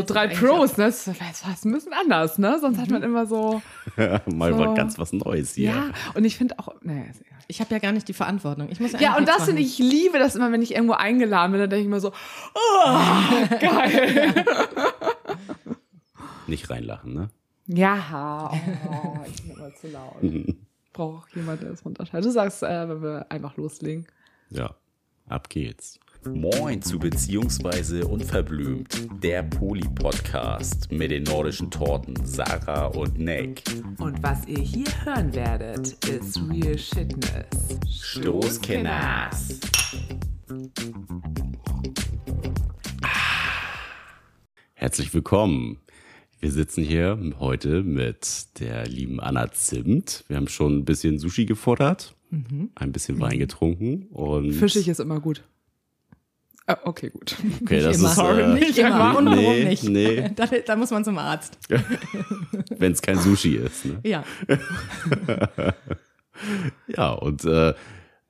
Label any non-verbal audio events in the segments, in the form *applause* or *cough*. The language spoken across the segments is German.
so drei Pros, ne? Das war ein bisschen anders, ne? Sonst hat man Mhm. immer so. *laughs* Mal So. ganz was Neues hier. Ja, und ich finde auch, naja, ist egal. Ich habe ja gar nicht die Verantwortung. Ich muss ja, Ja, und das finde ich, liebe das immer, wenn ich irgendwo eingeladen bin, dann denke ich mir so, oh, *laughs* geil. Nicht reinlachen, ne? Ja, oh, ich bin immer zu laut. *laughs* Braucht jemand, der es runterschaltet. Du sagst, äh, wenn wir einfach loslegen. Ja, ab geht's. Moin zu Beziehungsweise Unverblümt, der Poli-Podcast mit den nordischen Torten Sarah und Nick. Und was ihr hier hören werdet, ist Real Shitness. Stoßkenners. Herzlich willkommen. Wir sitzen hier heute mit der lieben Anna Zimt. Wir haben schon ein bisschen Sushi gefuttert, ein bisschen Wein getrunken und Fischig ist immer gut. Äh, okay, gut. okay, das immer. ist Sorry, äh, nicht immer. Und warum nee, nicht? nee. *laughs* Da, da muss man zum Arzt. *laughs* wenn es kein Sushi ist. Ne? Ja. *laughs* Ja, und äh,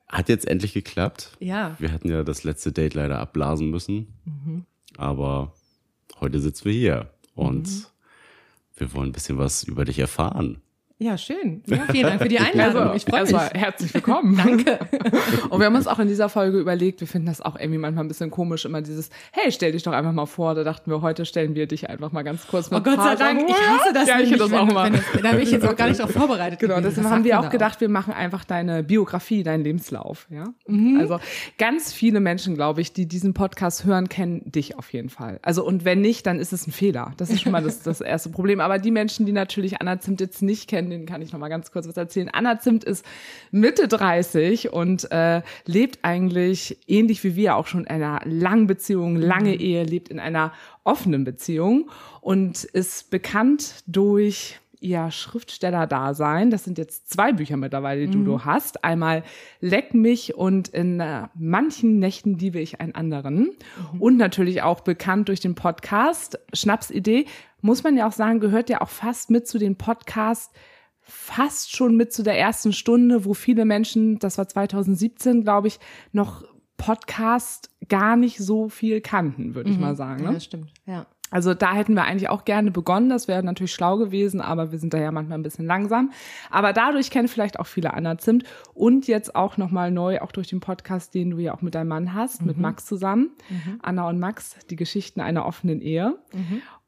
hat jetzt endlich geklappt. Ja. Wir hatten ja das letzte Date leider abblasen müssen. Mhm. Aber heute sitzen wir hier und Mhm. wir wollen ein bisschen was über dich erfahren. Ja, schön. Ja, vielen Dank für die *laughs* Einladung. ich freue mich. erstmal herzlich willkommen. *laughs* Danke. Und wir haben uns auch in dieser Folge überlegt, wir finden das auch irgendwie manchmal ein bisschen komisch, immer dieses, hey, stell dich doch einfach mal vor. Da dachten wir, heute stellen wir dich einfach mal ganz kurz mit Oh Gott sei Dank, ich hasse das Ja, ich das wenn, auch mal. wenn es, da bin ich jetzt auch gar nicht darauf vorbereitet. Genau, gewesen. deswegen haben wir auch da gedacht, wir machen einfach deine Biografie, deinen Lebenslauf, ja. Mhm. Also ganz viele Menschen, glaube ich, die diesen Podcast hören, kennen dich auf jeden Fall. Also und wenn nicht, dann ist es ein Fehler. Das ist schon mal das, das erste Problem. Aber die Menschen, die natürlich Anna Zimt jetzt nicht kennen, denen kann ich noch mal ganz kurz was erzählen. Anna Zimt ist Mitte 30 und äh, lebt eigentlich ähnlich wie wir auch schon in einer langen Beziehung, lange Ehe, lebt in einer offenen Beziehung und ist bekannt durch ihr Schriftsteller-Dasein. Das sind jetzt zwei Bücher mittlerweile, die du hast. Einmal Leck mich und in äh, manchen Nächten liebe ich einen anderen. Und natürlich auch bekannt durch den Podcast Schnapsidee. Muss man ja auch sagen, gehört ja auch fast mit zu den Podcasts, fast schon mit zu der ersten Stunde, wo viele Menschen, das war 2017, glaube ich, noch Podcast gar nicht so viel kannten, würde ich mal sagen. Ja, Ne? das stimmt. Ja. Also da hätten wir eigentlich auch gerne begonnen. Das wäre natürlich schlau gewesen, aber wir sind da ja manchmal ein bisschen langsam. Aber dadurch kennen vielleicht auch viele Anna Zimt und jetzt auch nochmal neu, auch durch den Podcast, den du ja auch mit deinem Mann hast, mit Max zusammen. Anna und Max, die Geschichten einer offenen Ehe.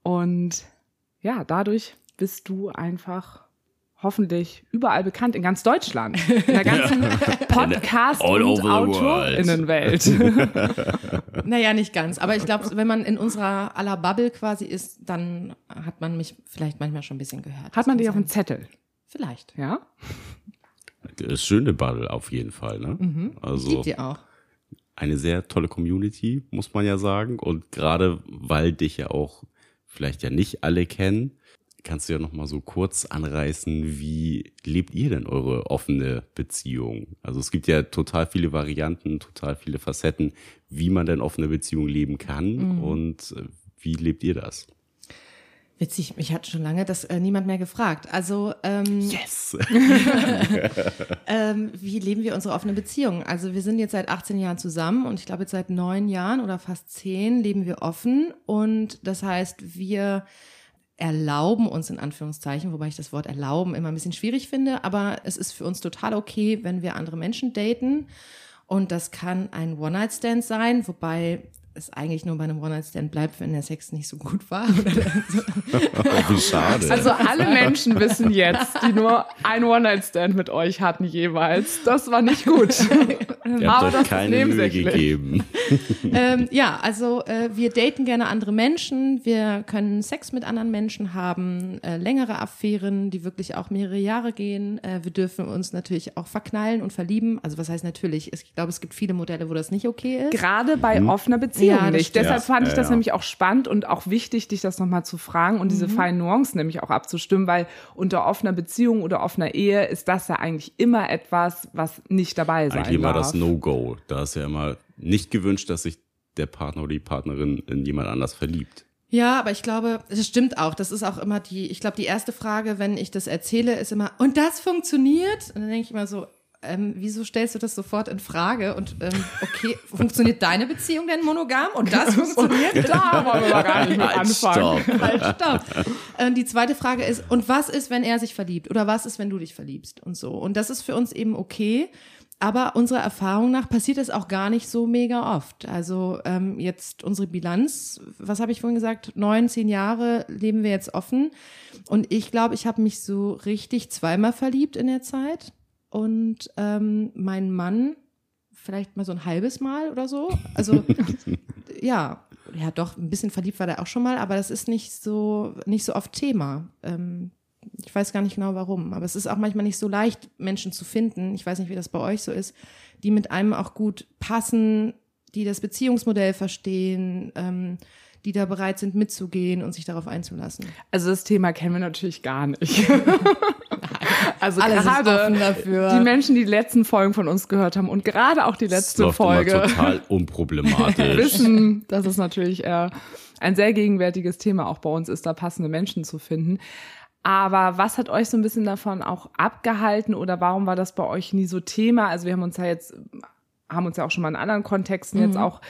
Und ja, dadurch bist du einfach hoffentlich überall bekannt in ganz Deutschland, in der ganzen *laughs* Podcast- All und over the world. AutorInnenwelt. *laughs* Naja, nicht ganz. Aber ich glaube, wenn man in unserer aller Bubble quasi ist, dann hat man mich vielleicht manchmal schon ein bisschen gehört. Hat man dich auf dem Zettel. Vielleicht. ja? Das schöne Bubble auf jeden Fall. Ne? Also Gibt ihr auch. eine sehr tolle Community, muss man ja sagen. Und gerade weil dich ja auch vielleicht ja nicht alle kennen, kannst du ja noch mal so kurz anreißen, wie lebt ihr denn eure offene Beziehung? Also es gibt ja total viele Varianten, total viele Facetten, wie man denn offene Beziehung leben kann. Und äh, wie lebt ihr das? Witzig, mich hat schon lange das äh, niemand mehr gefragt. Also, ähm, Yes! *laughs* ähm, wie leben wir unsere offene Beziehung? Also wir sind jetzt seit 18 Jahren zusammen und ich glaube jetzt seit neun Jahren oder fast zehn leben wir offen und das heißt, wir erlauben uns in Anführungszeichen, wobei ich das Wort erlauben immer ein bisschen schwierig finde, aber es ist für uns total okay, wenn wir andere Menschen daten. Und das kann ein One-Night-Stand sein, wobei es eigentlich nur bei einem One-Night-Stand bleibt, wenn der Sex nicht so gut war. *laughs* Wie *laughs* schade. Also alle Menschen wissen jetzt, die nur ein One-Night-Stand mit euch hatten jeweils, das war nicht gut. *laughs* ihr aber habt das euch keine Mühe gegeben. ähm, ja, also äh, wir daten gerne andere Menschen, wir können Sex mit anderen Menschen haben, äh, längere Affären, die wirklich auch mehrere Jahre gehen. Äh, wir dürfen uns natürlich auch verknallen und verlieben. Also was heißt natürlich? Ich glaube, es gibt viele Modelle, wo das nicht okay ist. Gerade bei offener Beziehung Ja, das nicht. stimmt. Deshalb Ja, fand ich ja, das ja. nämlich auch spannend und auch wichtig, dich das nochmal zu fragen und diese feinen Nuancen nämlich auch abzustimmen, weil unter offener Beziehung oder offener Ehe ist das ja eigentlich immer etwas, was nicht dabei sein Eigentlich immer darf. das No-Go. Da ist ja immer nicht gewünscht, dass sich der Partner oder die Partnerin in jemand anders verliebt. Ja, aber ich glaube, das stimmt auch. Das ist auch immer die, ich glaube, die erste Frage, wenn ich das erzähle, ist immer, und das funktioniert? Und dann denke ich immer so, ähm, wieso stellst du das sofort in Frage? Und ähm, okay, *laughs* funktioniert deine Beziehung denn monogam? Und das *laughs* funktioniert? Da wollen wir mal gar nicht mit Halt, anfangen. stopp. *laughs* Halt, stopp. Ähm, die zweite Frage ist, und was ist, wenn er sich verliebt? Oder was ist, wenn du dich verliebst? Und so. Und das ist für uns eben okay. Aber unserer Erfahrung nach passiert es auch gar nicht so mega oft. Also ähm, jetzt unsere Bilanz, was habe ich vorhin gesagt? Neun, zehn Jahre leben wir jetzt offen. Und ich glaube, ich habe mich so richtig zweimal verliebt in der Zeit. Und ähm, mein Mann vielleicht mal so ein halbes Mal oder so. Also *laughs* ja, ja doch, ein bisschen verliebt war der auch schon mal, aber das ist nicht so, nicht so oft Thema. Ähm, ich weiß gar nicht genau warum, aber es ist auch manchmal nicht so leicht, Menschen zu finden. Ich weiß nicht, wie das bei euch so ist, die mit einem auch gut passen, die das Beziehungsmodell verstehen, ähm, die da bereit sind mitzugehen und sich darauf einzulassen. Also das Thema kennen wir natürlich gar nicht. *laughs* also Alle sind gerade die Menschen, die die letzten Folgen von uns gehört haben und gerade auch die Das letzte läuft Folge immer total unproblematisch. *laughs* wissen, dass es natürlich äh, ein sehr gegenwärtiges Thema auch bei uns ist, da passende Menschen zu finden. Aber was hat euch so ein bisschen davon auch abgehalten oder warum war das bei euch nie so Thema? Also wir haben uns ja jetzt haben uns ja auch schon mal in anderen Kontexten jetzt auch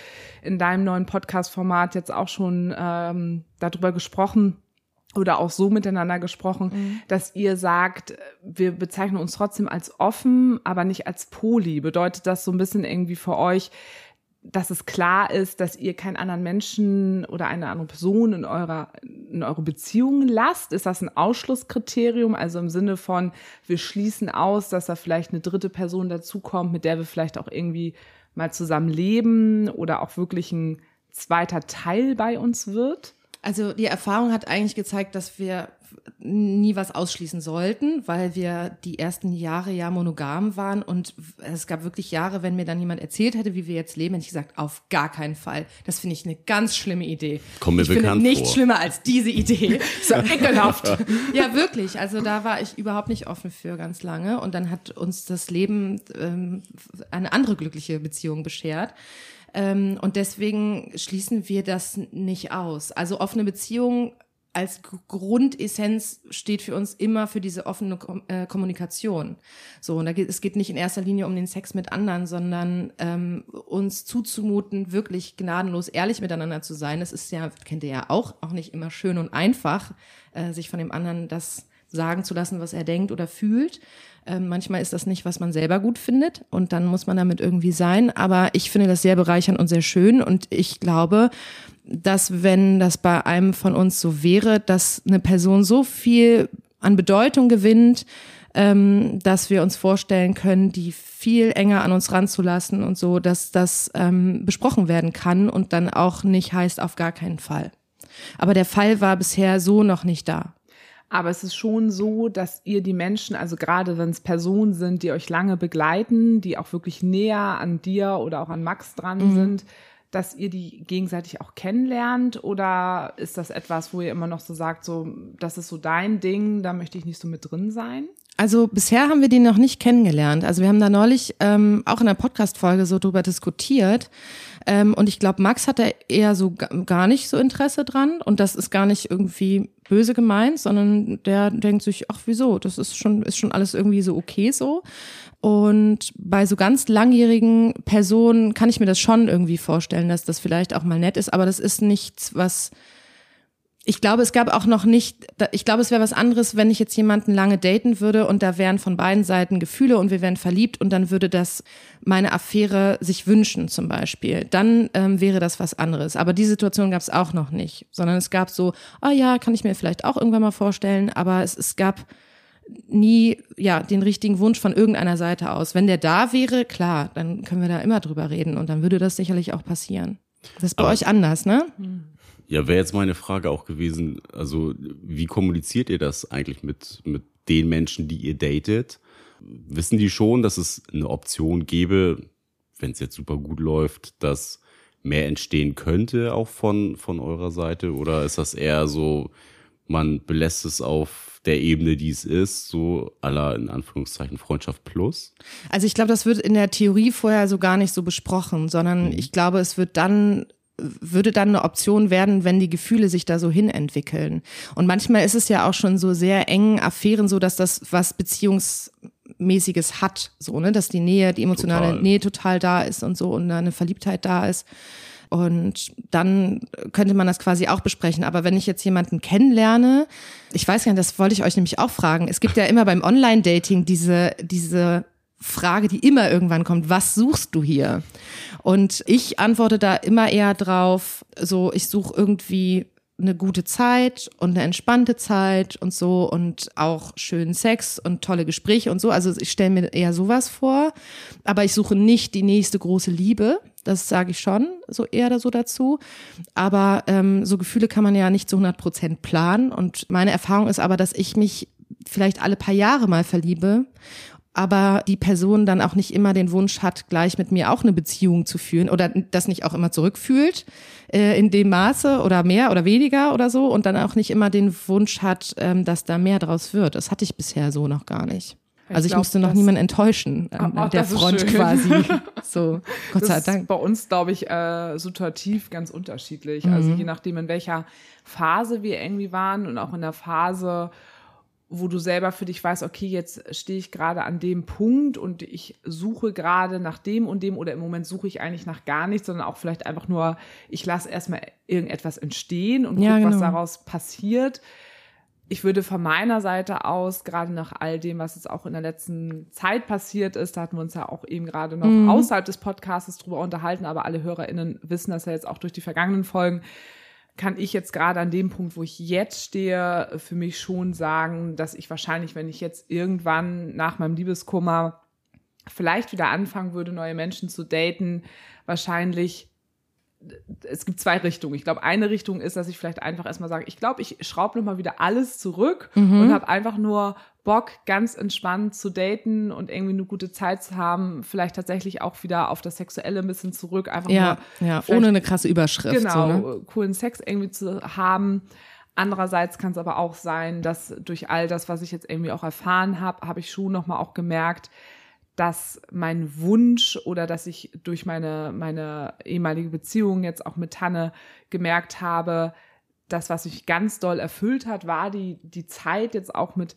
in deinem neuen Podcast-Format jetzt auch schon ähm, darüber gesprochen oder auch so miteinander gesprochen, dass ihr sagt, wir bezeichnen uns trotzdem als offen, aber nicht als Poli. Bedeutet das so ein bisschen irgendwie für euch, dass es klar ist, dass ihr keinen anderen Menschen oder eine andere Person in eurer in eure Beziehung lasst? Ist das ein Ausschlusskriterium? Also im Sinne von, wir schließen aus, dass da vielleicht eine dritte Person dazukommt, mit der wir vielleicht auch irgendwie mal zusammen leben oder auch wirklich ein zweiter Teil bei uns wird? Also die Erfahrung hat eigentlich gezeigt, dass wir nie was ausschließen sollten, weil wir die ersten Jahre ja monogam waren und es gab wirklich Jahre, wenn mir dann jemand erzählt hätte, wie wir jetzt leben, hätte ich gesagt, auf gar keinen Fall. Das finde ich eine ganz schlimme Idee. Kommt mir ich finde bekannt nichts vor. schlimmer als diese Idee. *laughs* So ekelhaft. Ja, wirklich. Also da war ich überhaupt nicht offen für ganz lange. Und dann hat uns das Leben ähm, eine andere glückliche Beziehung beschert. Ähm, und deswegen schließen wir das nicht aus. Also offene Beziehung als Grundessenz steht für uns immer für diese offene Kom äh, Kommunikation. So, und da geht, es geht nicht in erster Linie um den Sex mit anderen, sondern ähm, uns zuzumuten, wirklich gnadenlos ehrlich miteinander zu sein. Das ist ja, kennt ihr ja auch, auch nicht immer schön und einfach, äh, sich von dem anderen das sagen zu lassen, was er denkt oder fühlt. Ähm, manchmal ist das nicht, was man selber gut findet und dann muss man damit irgendwie sein. Aber ich finde das sehr bereichernd und sehr schön und ich glaube, dass wenn das bei einem von uns so wäre, dass eine Person so viel an Bedeutung gewinnt, ähm, dass wir uns vorstellen können, die viel enger an uns ranzulassen und so, dass das ähm, besprochen werden kann und dann auch nicht heißt auf gar keinen Fall. Aber der Fall war bisher so noch nicht da. Aber es ist schon so, dass ihr die Menschen, also gerade wenn es Personen sind, die euch lange begleiten, die auch wirklich näher an dir oder auch an Max dran sind, dass ihr die gegenseitig auch kennenlernt? Oder ist das etwas, wo ihr immer noch so sagt, so, das ist so dein Ding, da möchte ich nicht so mit drin sein? Also bisher haben wir den noch nicht kennengelernt. Also wir haben da neulich ähm, auch in der Podcast-Folge so drüber diskutiert. Ähm, und ich glaube, Max hat da eher so ga- gar nicht so Interesse dran. Und das ist gar nicht irgendwie böse gemeint, sondern der denkt sich, ach wieso, das ist schon, ist schon alles irgendwie so okay so. Und bei so ganz langjährigen Personen kann ich mir das schon irgendwie vorstellen, dass das vielleicht auch mal nett ist, aber das ist nichts, was ich glaube, es gab auch noch nicht, ich glaube, es wäre was anderes, wenn ich jetzt jemanden lange daten würde und da wären von beiden Seiten Gefühle und wir wären verliebt und dann würde das meine Affäre sich wünschen zum Beispiel. Dann ähm, wäre das was anderes. Aber die Situation gab es auch noch nicht, sondern es gab so, oh ja, kann ich mir vielleicht auch irgendwann mal vorstellen, aber es, es gab nie ja den richtigen Wunsch von irgendeiner Seite aus. Wenn der da wäre, klar, dann können wir da immer drüber reden und dann würde das sicherlich auch passieren. Das ist bei Aber- euch anders, ne? Ja, wäre jetzt meine Frage auch gewesen, also wie kommuniziert ihr das eigentlich mit, mit den Menschen, die ihr datet? Wissen die schon, dass es eine Option gäbe, wenn es jetzt super gut läuft, dass mehr entstehen könnte auch von, von eurer Seite? Oder ist das eher so, man belässt es auf der Ebene, die es ist, so aller in Anführungszeichen Freundschaft plus? Also ich glaube, das wird in der Theorie vorher so gar nicht so besprochen, sondern ich glaube, es wird dann würde dann eine Option werden, wenn die Gefühle sich da so hin entwickeln. Und manchmal ist es ja auch schon so sehr engen Affären so, dass das was mäßiges hat, so, ne, dass die Nähe, die emotionale Total. Nähe total da ist und so und eine Verliebtheit da ist. Und dann könnte man das quasi auch besprechen. Aber wenn ich jetzt jemanden kennenlerne, ich weiß gar nicht, das wollte ich euch nämlich auch fragen. Es gibt ja immer beim Online-Dating diese, diese Frage, die immer irgendwann kommt, was suchst du hier? Und ich antworte da immer eher drauf, so, ich suche irgendwie eine gute Zeit und eine entspannte Zeit und so und auch schönen Sex und tolle Gespräche und so. Also ich stelle mir eher sowas vor, aber ich suche nicht die nächste große Liebe. Das sage ich schon so eher da so dazu. Aber ähm, so Gefühle kann man ja nicht zu 100 Prozent planen. Und meine Erfahrung ist aber, dass ich mich vielleicht alle paar Jahre mal verliebe aber die Person dann auch nicht immer den Wunsch hat, gleich mit mir auch eine Beziehung zu führen oder das nicht auch immer zurückfühlt äh, in dem Maße oder mehr oder weniger oder so und dann auch nicht immer den Wunsch hat, ähm, dass da mehr draus wird. Das hatte ich bisher so noch gar nicht. Ich Also ich glaub, musste noch das- niemanden enttäuschen an, Ach, an der das ist Front quasi. *laughs* So, Gott das sei ist Dank. bei uns, glaube ich, äh, situativ ganz unterschiedlich. Mhm. Also je nachdem, in welcher Phase wir irgendwie waren und auch in der Phase, wo du selber für dich weißt, okay, jetzt stehe ich gerade an dem Punkt und ich suche gerade nach dem und dem oder im Moment suche ich eigentlich nach gar nichts, sondern auch vielleicht einfach nur, ich lasse erstmal irgendetwas entstehen und gucke, Ja, was genau. daraus passiert. Ich würde von meiner Seite aus, gerade nach all dem, was jetzt auch in der letzten Zeit passiert ist, da hatten wir uns ja auch eben gerade noch Mhm. außerhalb des Podcasts drüber unterhalten, aber alle HörerInnen wissen das ja jetzt auch durch die vergangenen Folgen, kann ich jetzt gerade an dem Punkt, wo ich jetzt stehe, für mich schon sagen, dass ich wahrscheinlich, wenn ich jetzt irgendwann nach meinem Liebeskummer vielleicht wieder anfangen würde, neue Menschen zu daten, wahrscheinlich es gibt zwei Richtungen. Ich glaube, eine Richtung ist, dass ich vielleicht einfach erstmal sage, ich glaube, ich schraube nochmal wieder alles zurück und habe einfach nur Bock, ganz entspannt zu daten und irgendwie eine gute Zeit zu haben. Vielleicht tatsächlich auch wieder auf das Sexuelle ein bisschen zurück. Einfach Ja, nur ja, ohne eine krasse Überschrift. genau, So, ne? coolen Sex irgendwie zu haben. Andererseits kann es aber auch sein, dass durch all das, was ich jetzt irgendwie auch erfahren habe, habe ich schon nochmal auch gemerkt, dass mein Wunsch oder dass ich durch meine, meine ehemalige Beziehung jetzt auch mit Tanne gemerkt habe, das, was mich ganz doll erfüllt hat, war die, die Zeit jetzt auch mit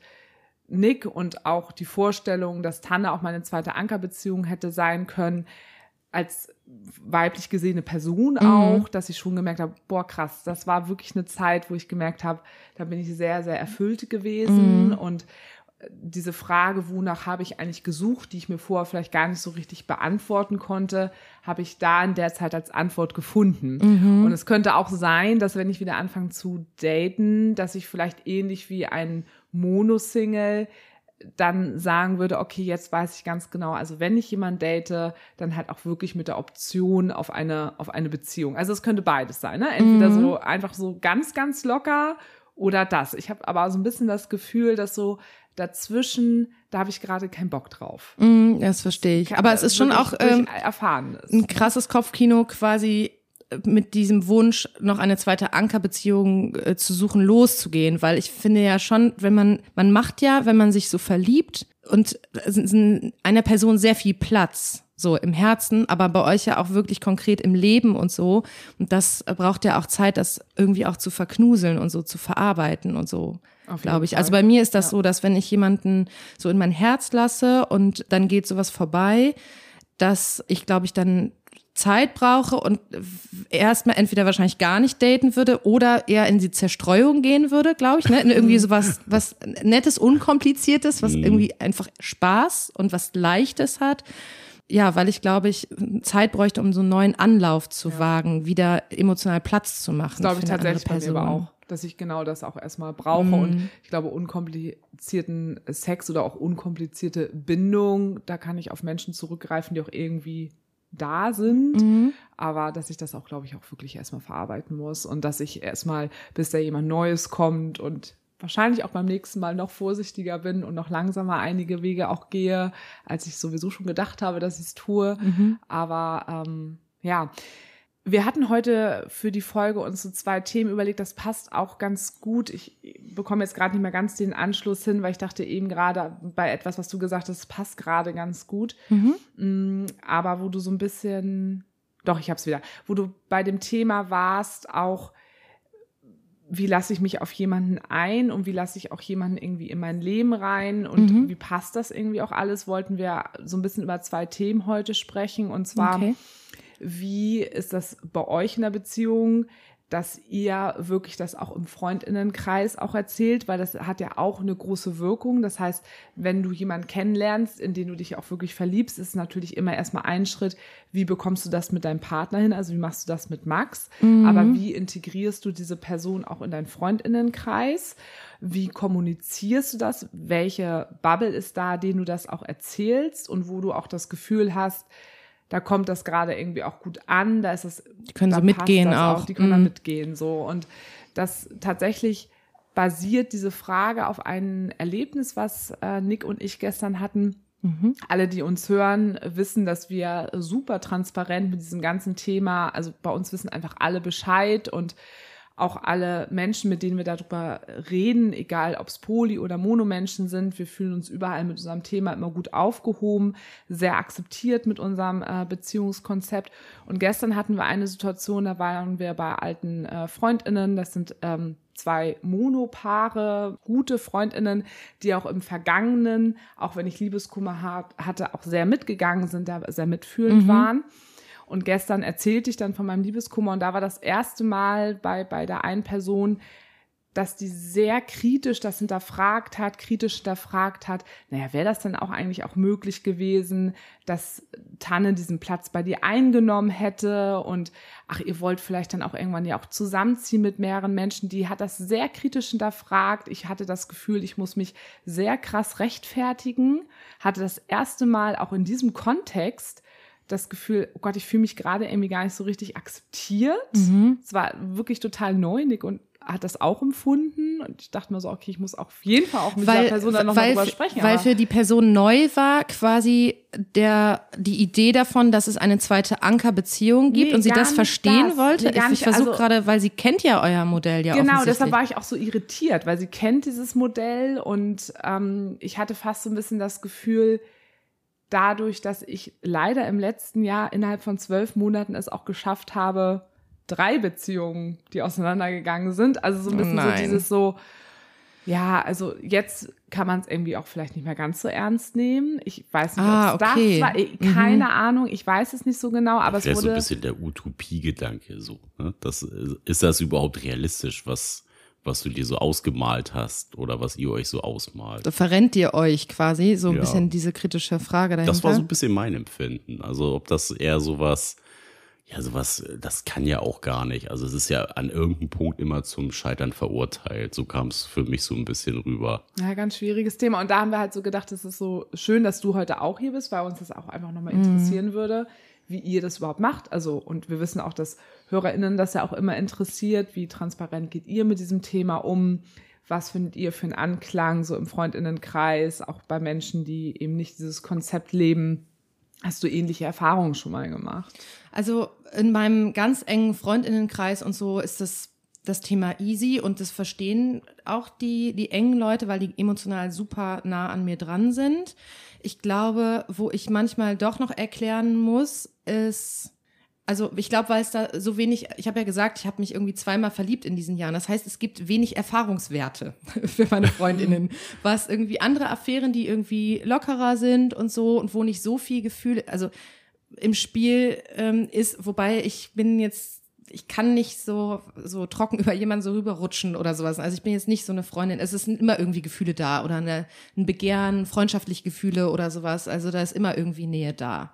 Nick und auch die Vorstellung, dass Tanne auch meine zweite Ankerbeziehung hätte sein können, als weiblich gesehene Person auch, dass ich schon gemerkt habe, boah, krass, das war wirklich eine Zeit, wo ich gemerkt habe, da bin ich sehr, sehr erfüllt gewesen und diese Frage, wonach habe ich eigentlich gesucht, die ich mir vorher vielleicht gar nicht so richtig beantworten konnte, habe ich da in der Zeit als Antwort gefunden. Und es könnte auch sein, dass wenn ich wieder anfange zu daten, dass ich vielleicht ähnlich wie ein Monosingle dann sagen würde, okay, jetzt weiß ich ganz genau, also wenn ich jemanden date, dann halt auch wirklich mit der Option auf eine, auf eine Beziehung. Also es könnte beides sein, ne? Entweder so einfach so ganz, ganz locker oder das. Ich habe aber so ein bisschen das Gefühl, dass so dazwischen, da habe ich gerade keinen Bock drauf. Mm, das verstehe ich. Aber es ist schon auch ähm, ein krasses Kopfkino quasi äh, mit diesem Wunsch, noch eine zweite Ankerbeziehung äh, zu suchen, loszugehen, weil ich finde ja schon, wenn man, man macht ja, wenn man sich so verliebt und einer Person sehr viel Platz, so im Herzen, aber bei euch ja auch wirklich konkret im Leben und so. Und das braucht ja auch Zeit, das irgendwie auch zu verknuseln und so zu verarbeiten und so. Glaube ich. Fall. Also bei mir ist das Ja. so, dass wenn ich jemanden so in mein Herz lasse und dann geht sowas vorbei, dass ich, glaube ich, dann Zeit brauche und erstmal entweder wahrscheinlich gar nicht daten würde oder eher in die Zerstreuung gehen würde, glaube ich. Ne? In irgendwie *laughs* sowas was Nettes, Unkompliziertes, was irgendwie einfach Spaß und was Leichtes hat. Ja, weil ich glaube, ich Zeit bräuchte, um so einen neuen Anlauf zu wagen, wieder emotional Platz zu machen. glaube ich tatsächlich bei mir aber auch, dass ich genau das auch erstmal brauche Mhm. und ich glaube unkomplizierten Sex oder auch unkomplizierte Bindung, da kann ich auf Menschen zurückgreifen, die auch irgendwie da sind, Mhm. aber dass ich das auch, glaube ich, auch wirklich erstmal verarbeiten muss und dass ich erstmal, bis da jemand Neues kommt und wahrscheinlich auch beim nächsten Mal noch vorsichtiger bin und noch langsamer einige Wege auch gehe, als ich sowieso schon gedacht habe, dass ich es tue. Mhm. Aber ähm, ja, wir hatten heute für die Folge uns so zwei Themen überlegt, das passt auch ganz gut. Ich bekomme jetzt gerade nicht mehr ganz den Anschluss hin, weil ich dachte eben gerade bei etwas, was du gesagt hast, passt gerade ganz gut. Mm, Aber wo du so ein bisschen, doch, ich hab's wieder, wo du bei dem Thema warst, auch wie lasse ich mich auf jemanden ein und wie lasse ich auch jemanden irgendwie in mein Leben rein und mhm. wie passt das irgendwie auch alles, wollten wir so ein bisschen über zwei Themen heute sprechen. Und zwar, okay. Wie ist das bei euch in der Beziehung? dass ihr wirklich das auch im Freundinnenkreis auch erzählt, weil das hat ja auch eine große Wirkung. Das heißt, wenn du jemanden kennenlernst, in den du dich auch wirklich verliebst, ist natürlich immer erstmal ein Schritt, wie bekommst du das mit deinem Partner hin? Also wie machst du das mit Max? Mhm. Aber wie integrierst du diese Person auch in deinen Freundinnenkreis? Wie kommunizierst du das? Welche Bubble ist da, den du das auch erzählst und wo du auch das Gefühl hast, da kommt das gerade irgendwie auch gut an, da ist es. Die können so mitgehen auch. auch. Die können mm. da mhm. mitgehen, so. Und das tatsächlich basiert diese Frage auf ein Erlebnis, was äh, Nick und ich gestern hatten. Mhm. Alle, die uns hören, wissen, dass wir super transparent mit diesem ganzen Thema, also bei uns wissen einfach alle Bescheid und auch alle Menschen, mit denen wir darüber reden, egal ob es Poly- oder Monomenschen sind, wir fühlen uns überall mit unserem Thema immer gut aufgehoben, sehr akzeptiert mit unserem äh, Beziehungskonzept. Und gestern hatten wir eine Situation, da waren wir bei alten äh, Freundinnen, das sind ähm, zwei Monopaare, gute Freundinnen, die auch im Vergangenen, auch wenn ich Liebeskummer hab, hatte, auch sehr mitgegangen sind, da sehr mitfühlend mhm. waren. Und gestern erzählte ich dann von meinem Liebeskummer und da war das erste Mal bei, bei der einen Person, dass die sehr kritisch das hinterfragt hat, kritisch hinterfragt hat, naja, wäre das denn auch eigentlich auch möglich gewesen, dass Tanne diesen Platz bei dir eingenommen hätte? Und ach, ihr wollt vielleicht dann auch irgendwann ja auch zusammenziehen mit mehreren Menschen, die hat das sehr kritisch hinterfragt. Ich hatte das Gefühl, ich muss mich sehr krass rechtfertigen, hatte das erste Mal auch in diesem Kontext das Gefühl, oh Gott, ich fühle mich gerade irgendwie gar nicht so richtig akzeptiert. Mhm. Es war wirklich total neu. Nick und hat das auch empfunden und ich dachte mir so, okay, ich muss auf jeden Fall auch mit weil, dieser Person dann nochmal drüber sprechen. Weil für die Person neu war quasi der, die Idee davon, dass es eine zweite Ankerbeziehung gibt nee, und sie das verstehen das. wollte. Nee, ich, ich versuche also, gerade, weil sie kennt ja euer Modell ja Genau, deshalb war ich auch so irritiert, weil sie kennt dieses Modell und ähm, ich hatte fast so ein bisschen das Gefühl, dadurch, dass ich leider im letzten Jahr innerhalb von zwölf Monaten es auch geschafft habe, drei Beziehungen, die auseinandergegangen sind. Also so ein bisschen Nein. so dieses so, ja, also jetzt kann man es irgendwie auch vielleicht nicht mehr ganz so ernst nehmen. Ich weiß nicht, ah, ob okay. das war. Eh, keine mhm. Ahnung, ich weiß es nicht so genau, aber es wurde. so ein bisschen der Utopie-Gedanke so. Ne? Das, ist das überhaupt realistisch, was was du dir so ausgemalt hast oder was ihr euch so ausmalt. Da verrennt ihr euch quasi so ein ja. bisschen diese kritische Frage dahinter. Das war so ein bisschen mein Empfinden. Also ob das eher sowas, ja sowas, das kann ja auch gar nicht. Also es ist ja an irgendeinem Punkt immer zum Scheitern verurteilt. So kam es für mich so ein bisschen rüber. Ja, ganz schwieriges Thema. Und da haben wir halt so gedacht, es ist so schön, dass du heute auch hier bist, weil uns das auch einfach nochmal mhm. interessieren mhm. würde wie ihr das überhaupt macht. Also, und wir wissen auch, dass HörerInnen das ja auch immer interessiert. Wie transparent geht ihr mit diesem Thema um? Was findet ihr für einen Anklang so im Freundinnenkreis, auch bei Menschen, die eben nicht dieses Konzept leben? Hast du ähnliche Erfahrungen schon mal gemacht? Also in meinem ganz engen Freundinnenkreis und so ist das das Thema easy und das verstehen auch die, die engen Leute, weil die emotional super nah an mir dran sind. Ich glaube, wo ich manchmal doch noch erklären muss, ist, also ich glaube, weil es da so wenig, ich habe ja gesagt, ich habe mich irgendwie zweimal verliebt in diesen Jahren. Das heißt, es gibt wenig Erfahrungswerte *laughs* für meine Freundinnen. *laughs* Was irgendwie andere Affären, die irgendwie lockerer sind und so und wo nicht so viel Gefühl, also im Spiel ähm, ist, wobei ich bin jetzt ich kann nicht so, so trocken *laughs* über jemanden so rüberrutschen oder sowas. Also ich bin jetzt nicht so eine Freundin. Es sind immer irgendwie Gefühle da oder eine, ein Begehren, freundschaftliche Gefühle oder sowas. Also da ist immer irgendwie Nähe da.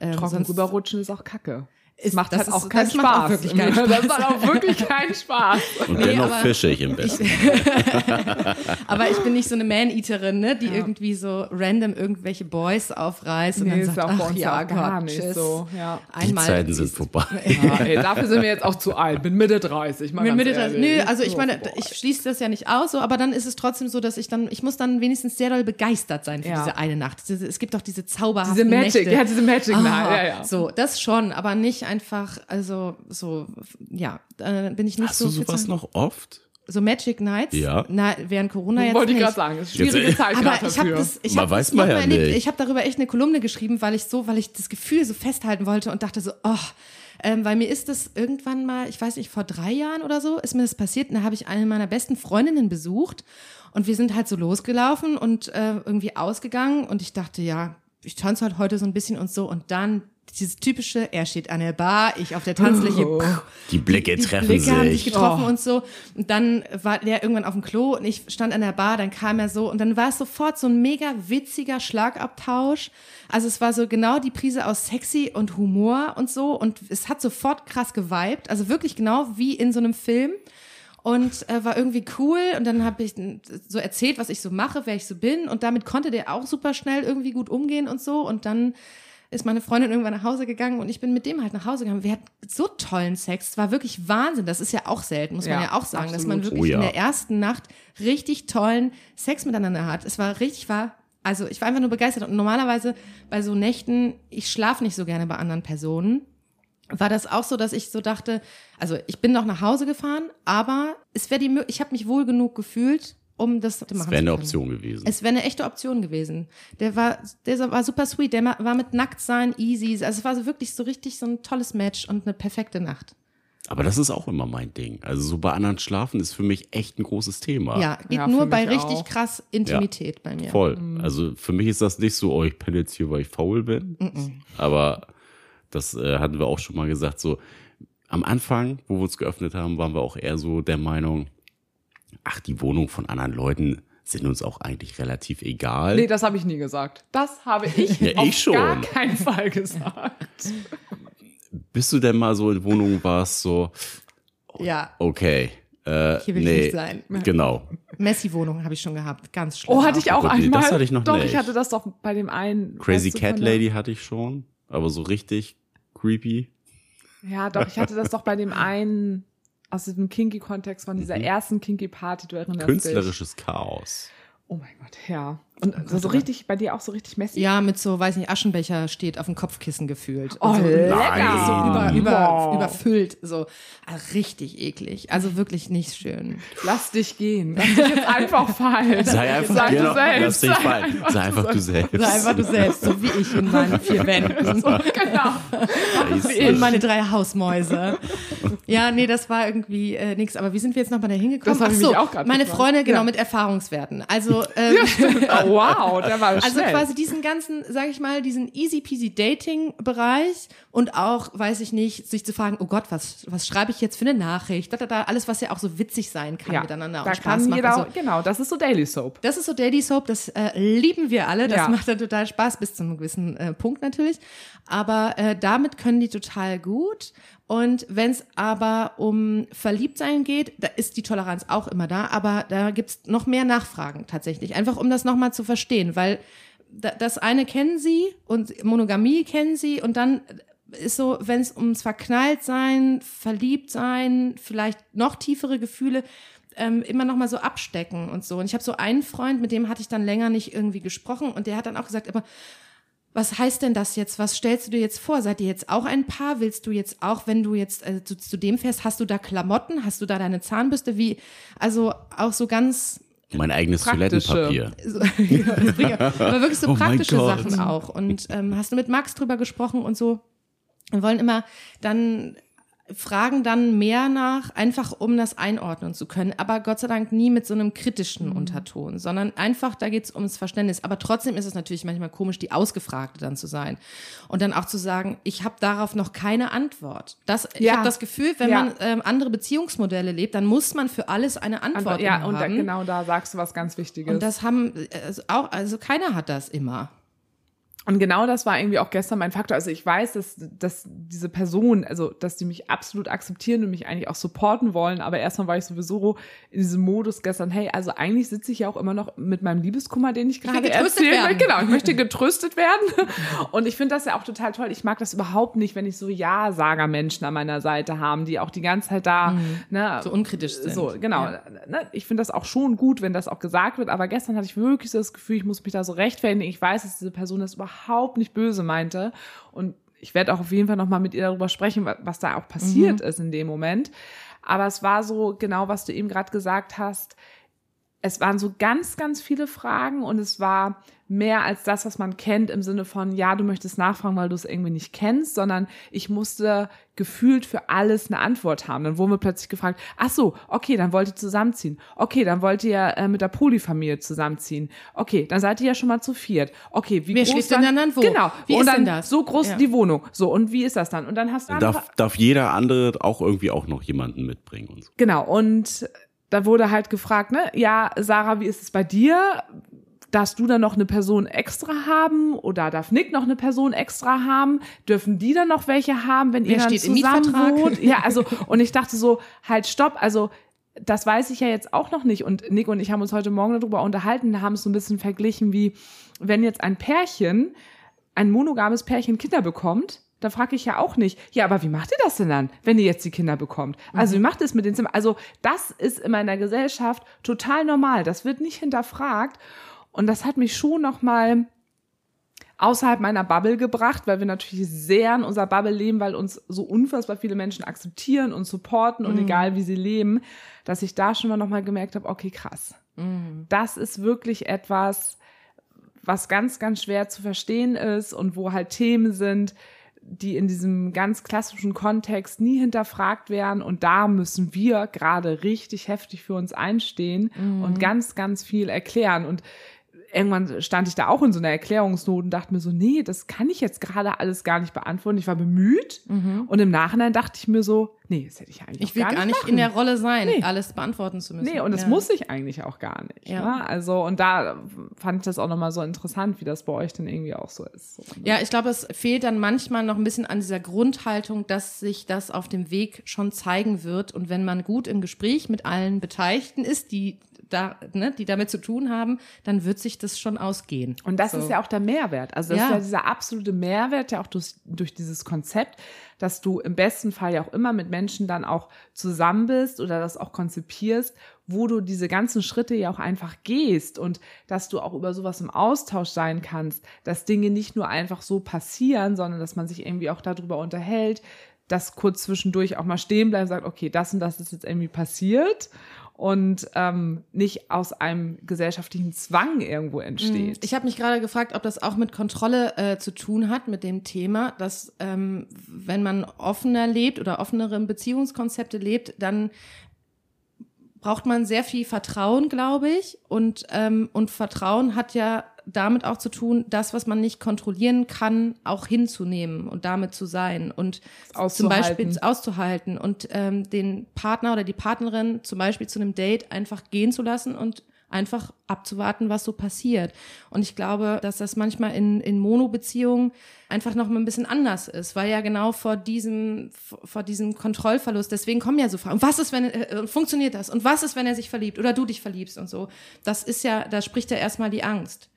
Ähm, trocken rüberrutschen ist auch Kacke. Es macht halt auch keinen Spaß. Auch wirklich keinen *laughs* Spaß. Das macht auch wirklich keinen Spaß. Und nee, dennoch fische ich im besten. Ich, *laughs* aber ich bin nicht so eine Man-Eaterin, ne, die ja. irgendwie so random irgendwelche Boys aufreißt nee, und dann sagt, ach ja, gar nicht tschüss. so. Ja. Die Zeiten sind vorbei. Ja, ey, dafür sind wir jetzt auch zu alt. Bin Mitte 30. Mal Mit Mitte 30. Nö, also ich meine, ich schließe das ja nicht aus, so, aber dann ist es trotzdem so, dass ich dann, ich muss dann wenigstens sehr doll begeistert sein für ja. diese eine Nacht. Es gibt doch diese zauberhaften Diese Magic, Nächte. ja, diese Magic Nacht. Ja, ja. So, das schon, aber nicht einfach, also so, ja, da bin ich nicht Hast so. Hast du sowas noch oft? So Magic Nights? Ja. Na, während Corona jetzt. Wollte ich gerade sagen, das ist schwierige Zeit Aber ich habe das, ich habe weiß man ja erlebt. Ich habe darüber echt eine Kolumne geschrieben, weil ich so, weil ich das Gefühl so festhalten wollte und dachte so, oh, ähm, weil mir ist das irgendwann mal, ich weiß nicht, vor drei Jahren oder so, ist mir das passiert. Und da habe ich eine meiner besten Freundinnen besucht und wir sind halt so losgelaufen und äh, irgendwie ausgegangen und ich dachte, ja, ich tanze halt heute so ein bisschen und so und dann dieses typische, er steht an der Bar, ich auf der Tanzfläche. Oh. Die Blicke die treffen Blicke haben sich sich. getroffen Oh. und so. Und dann war der irgendwann auf dem Klo und ich stand an der Bar, dann kam er so und dann war es sofort so ein mega witziger Schlagabtausch. Also es war so genau die Prise aus sexy und Humor und so und es hat sofort krass geweibt. Also wirklich genau wie in so einem Film. Und äh, war irgendwie cool und dann habe ich so erzählt, was ich so mache, wer ich so bin und damit konnte der auch super schnell irgendwie gut umgehen und so und dann ist meine Freundin irgendwann nach Hause gegangen und ich bin mit dem halt nach Hause gegangen. Wir hatten so tollen Sex. Es war wirklich Wahnsinn. Das ist ja auch selten, muss man Ja, ja auch sagen, dass man absolut. wirklich Oh ja. in der ersten Nacht richtig tollen Sex miteinander hat. Es war richtig, war, also ich war einfach nur begeistert. Und normalerweise bei so Nächten, ich schlafe nicht so gerne bei anderen Personen. War das auch so, dass ich so dachte, also ich bin noch nach Hause gefahren, aber es wäre die, ich habe mich wohl genug gefühlt, um das zu machen. Zu wäre eine. Option gewesen. Es wäre eine echte Option gewesen. Der war, der war super sweet. Der war mit Nacktsein easy. Also es war so wirklich so richtig so ein tolles Match und eine perfekte Nacht. Aber das ist auch immer mein Ding. Also so bei anderen schlafen ist für mich echt ein großes Thema. Ja, geht Ja, nur bei richtig auch. krass Intimität bei mir. Voll. Also für mich ist das nicht so, oh, ich penne jetzt hier, weil ich faul bin. Aber das äh, hatten wir auch schon mal gesagt. So am Anfang, wo wir uns geöffnet haben, waren wir auch eher so der Meinung, ach, die Wohnung von anderen Leuten sind uns auch eigentlich relativ egal. Nee, das habe ich nie gesagt. Das habe ich *laughs* Ja, auf ich schon. gar keinen Fall gesagt. Bis du denn mal so in Wohnungen warst, so, Ja, okay, äh, Hier will ich nee, nicht sein. Genau. Messi-Wohnung habe ich schon gehabt. Ganz schlimm. Oh, hatte ich auch Gott, nee, einmal. das hatte ich noch Doch, nicht. ich hatte das doch bei dem einen. Crazy Cat Lady hatte ich schon, aber so richtig creepy. Ja, doch, ich hatte das doch bei dem einen aus diesem Kinky-Kontext von dieser ersten Kinky-Party, du erinnerst dich. Künstlerisches Chaos. Oh mein Gott, ja. Und so, so richtig, bei dir auch so richtig messy? Ja, mit so, weiß nicht, Aschenbecher steht auf dem Kopfkissen gefühlt. Oh, so, lecker. Nein. so über, über, Wow. überfüllt. So Ah, richtig eklig. Also wirklich nicht schön. Lass dich gehen. Lass dich jetzt einfach fallen. *laughs* Sei einfach, Sei genau, du selbst. lass dich Sei fallen. einfach Sei einfach du selbst. Sei einfach du selbst, so wie ich in meinen vier Wänden. *laughs* Genau. Scheiße. Und meine drei Hausmäuse. Ja, nee, das war irgendwie äh, nichts. Aber wie sind wir jetzt nochmal da hingekommen? Das hab ich Ach so, mich auch grad meine gefragt. Freunde, genau, Ja. mit Erfahrungswerten. Also, ähm, *laughs* Oh, wow, der war also schnell. quasi diesen ganzen, sag ich mal, diesen easy peasy Dating-Bereich und auch, weiß ich nicht, sich zu fragen, oh Gott, was, was schreibe ich jetzt für eine Nachricht? Da, da, da, alles, was ja auch so witzig sein kann ja, miteinander da und Spaß kann jeder, und so. genau, das ist so Daily Soap. Das ist so Daily Soap, das äh, lieben wir alle. Das Ja. macht dann total Spaß, bis zu einem gewissen äh, Punkt natürlich. Aber äh, damit können die total gut. Und wenn es aber um Verliebtsein geht, da ist die Toleranz auch immer da, aber da gibt's noch mehr Nachfragen tatsächlich. Einfach um das nochmal zu verstehen, weil da, das eine kennen sie und Monogamie kennen sie und dann ist so, wenn es ums Verknalltsein, Verliebtsein, vielleicht noch tiefere Gefühle, ähm, immer noch mal so abstecken und so. Und ich habe so einen Freund, mit dem hatte ich dann länger nicht irgendwie gesprochen und der hat dann auch gesagt, aber was heißt denn das jetzt? Was stellst du dir jetzt vor? Seid ihr jetzt auch ein Paar? Willst du jetzt auch, wenn du jetzt äh, zu, zu dem fährst, hast du da Klamotten? Hast du da deine Zahnbürste? Wie, also auch so ganz Mein eigenes. Toilettenpapier. *laughs* so, *laughs* aber wirklich so Oh praktische. Sachen auch. Und ähm, hast du mit Max drüber gesprochen und so? Wir wollen immer dann fragen dann mehr nach, einfach um das einordnen zu können, aber Gott sei Dank nie mit so einem kritischen Unterton, sondern einfach, da geht's ums Verständnis. Aber trotzdem ist es natürlich manchmal komisch, die Ausgefragte dann zu sein. Und dann auch zu sagen, ich habe darauf noch keine Antwort. Das, Ich Ja. habe das Gefühl, wenn Ja. man ähm, andere Beziehungsmodelle lebt, dann muss man für alles eine Antwort ja, immer und da, haben. genau da sagst du was ganz Wichtiges. Und das haben also auch, also keiner hat das immer. Und genau das war irgendwie auch gestern mein Faktor. Also ich weiß, dass, dass diese Person, also dass die mich absolut akzeptieren und mich eigentlich auch supporten wollen, aber erstmal war ich sowieso in diesem Modus gestern, hey, also eigentlich sitze ich ja auch immer noch mit meinem Liebeskummer, den ich gerade getröstet erzähle. werden. Genau, ich möchte *laughs* getröstet werden. Und ich finde das ja auch total toll. Ich mag das überhaupt nicht, wenn ich so Ja-Sager-Menschen an meiner Seite haben, die auch die ganze Zeit da, ne, Mhm. So unkritisch sind. So, genau. Ja. Ne, ich finde das auch schon gut, wenn das auch gesagt wird, aber gestern hatte ich wirklich so das Gefühl, ich muss mich da so rechtfertigen. Ich weiß, dass diese Person das überhaupt nicht böse meinte und ich werde auch auf jeden Fall nochmal mit ihr darüber sprechen, wa- was da auch passiert ist in dem Moment. Aber es war so genau, was du eben gerade gesagt hast. Es waren so ganz, ganz viele Fragen und es war mehr als das, was man kennt im Sinne von, ja, du möchtest nachfragen, weil du es irgendwie nicht kennst, sondern ich musste gefühlt für alles eine Antwort haben. Dann wurden wir plötzlich gefragt, ach so, okay, dann wollt ihr zusammenziehen. Okay, dann wollt ihr äh, mit der Polyfamilie zusammenziehen. Okay, dann seid ihr ja schon mal zu viert. Okay, wie Wer groß dann, denn dann wo? Genau. Wie und ist dann denn das? so groß Ja. die Wohnung. So, und wie ist das dann? Und dann hast du einfach- Darf, darf jeder andere auch irgendwie auch noch jemanden mitbringen und so. Genau, und da wurde halt gefragt, ne, ja, Sarah, wie ist es bei dir? Darfst du dann noch eine Person extra haben oder darf Nick noch eine Person extra haben? Dürfen die dann noch welche haben, wenn ihr Wer dann steht im zusammen Mietvertrag? wohnt? Ja, also *laughs* und ich dachte so, halt stopp, also das weiß ich ja jetzt auch noch nicht und Nick und ich haben uns heute Morgen darüber unterhalten, haben es so ein bisschen verglichen wie wenn jetzt ein Pärchen, ein monogames Pärchen Kinder bekommt, da frage ich ja auch nicht, ja, aber wie macht ihr das denn dann, wenn ihr jetzt die Kinder bekommt? Also wie macht ihr es mit den Zimmern? Also das ist in meiner Gesellschaft total normal. Das wird nicht hinterfragt. Und das hat mich schon noch mal außerhalb meiner Bubble gebracht, weil wir natürlich sehr in unserer Bubble leben, weil uns so unfassbar viele Menschen akzeptieren und supporten und egal wie sie leben, dass ich da schon mal noch mal gemerkt habe, okay, krass. Das ist wirklich etwas, was ganz, ganz schwer zu verstehen ist und wo halt Themen sind, die in diesem ganz klassischen Kontext nie hinterfragt werden. Und da müssen wir gerade richtig heftig für uns einstehen und ganz, ganz viel erklären. Und irgendwann stand ich da auch in so einer Erklärungsnot und dachte mir so, nee, das kann ich jetzt gerade alles gar nicht beantworten. Ich war bemüht und im Nachhinein dachte ich mir so, nee, das hätte ich eigentlich Ich will gar gar nicht nicht machen. in der Rolle sein, Nee. alles beantworten zu müssen. Nee, und das Ja. muss ich eigentlich auch gar nicht. Ja. Ne? Also, und da fand ich das auch nochmal so interessant, wie das bei euch dann irgendwie auch so ist. So, ne? Ja, ich glaube, es fehlt dann manchmal noch ein bisschen an dieser Grundhaltung, dass sich das auf dem Weg schon zeigen wird. Und wenn man gut im Gespräch mit allen Beteiligten ist, die da, ne, die damit zu tun haben, dann wird sich das schon ausgehen. Und das So. ist ja auch der Mehrwert. Also das Ja. ist ja dieser absolute Mehrwert, ja auch durch, durch dieses Konzept, dass du im besten Fall ja auch immer mit Menschen dann auch zusammen bist oder das auch konzipierst, wo du diese ganzen Schritte ja auch einfach gehst und dass du auch über sowas im Austausch sein kannst, dass Dinge nicht nur einfach so passieren, sondern dass man sich irgendwie auch darüber unterhält, dass kurz zwischendurch auch mal stehen bleibt und sagt, okay, das und das ist jetzt irgendwie passiert und ähm, nicht aus einem gesellschaftlichen Zwang irgendwo entsteht. Ich habe mich gerade gefragt, ob das auch mit Kontrolle äh, zu tun hat, mit dem Thema, dass ähm, wenn man offener lebt oder offenere Beziehungskonzepte lebt, dann braucht man sehr viel Vertrauen, glaube ich. Und, ähm, und Vertrauen hat ja damit auch zu tun, das, was man nicht kontrollieren kann, auch hinzunehmen und damit zu sein und zum. Beispiel auszuhalten und ähm, den Partner oder die Partnerin zum Beispiel zu einem Date einfach gehen zu lassen und einfach abzuwarten, was so passiert. Und ich glaube, dass das manchmal in, in Mono-Beziehungen einfach noch mal ein bisschen anders ist, weil ja genau vor diesem, vor diesem Kontrollverlust, deswegen kommen ja so Fragen, was ist, wenn, äh, funktioniert das? Und was ist, wenn er sich verliebt oder du dich verliebst und so? Das ist ja, da spricht ja erstmal die Angst.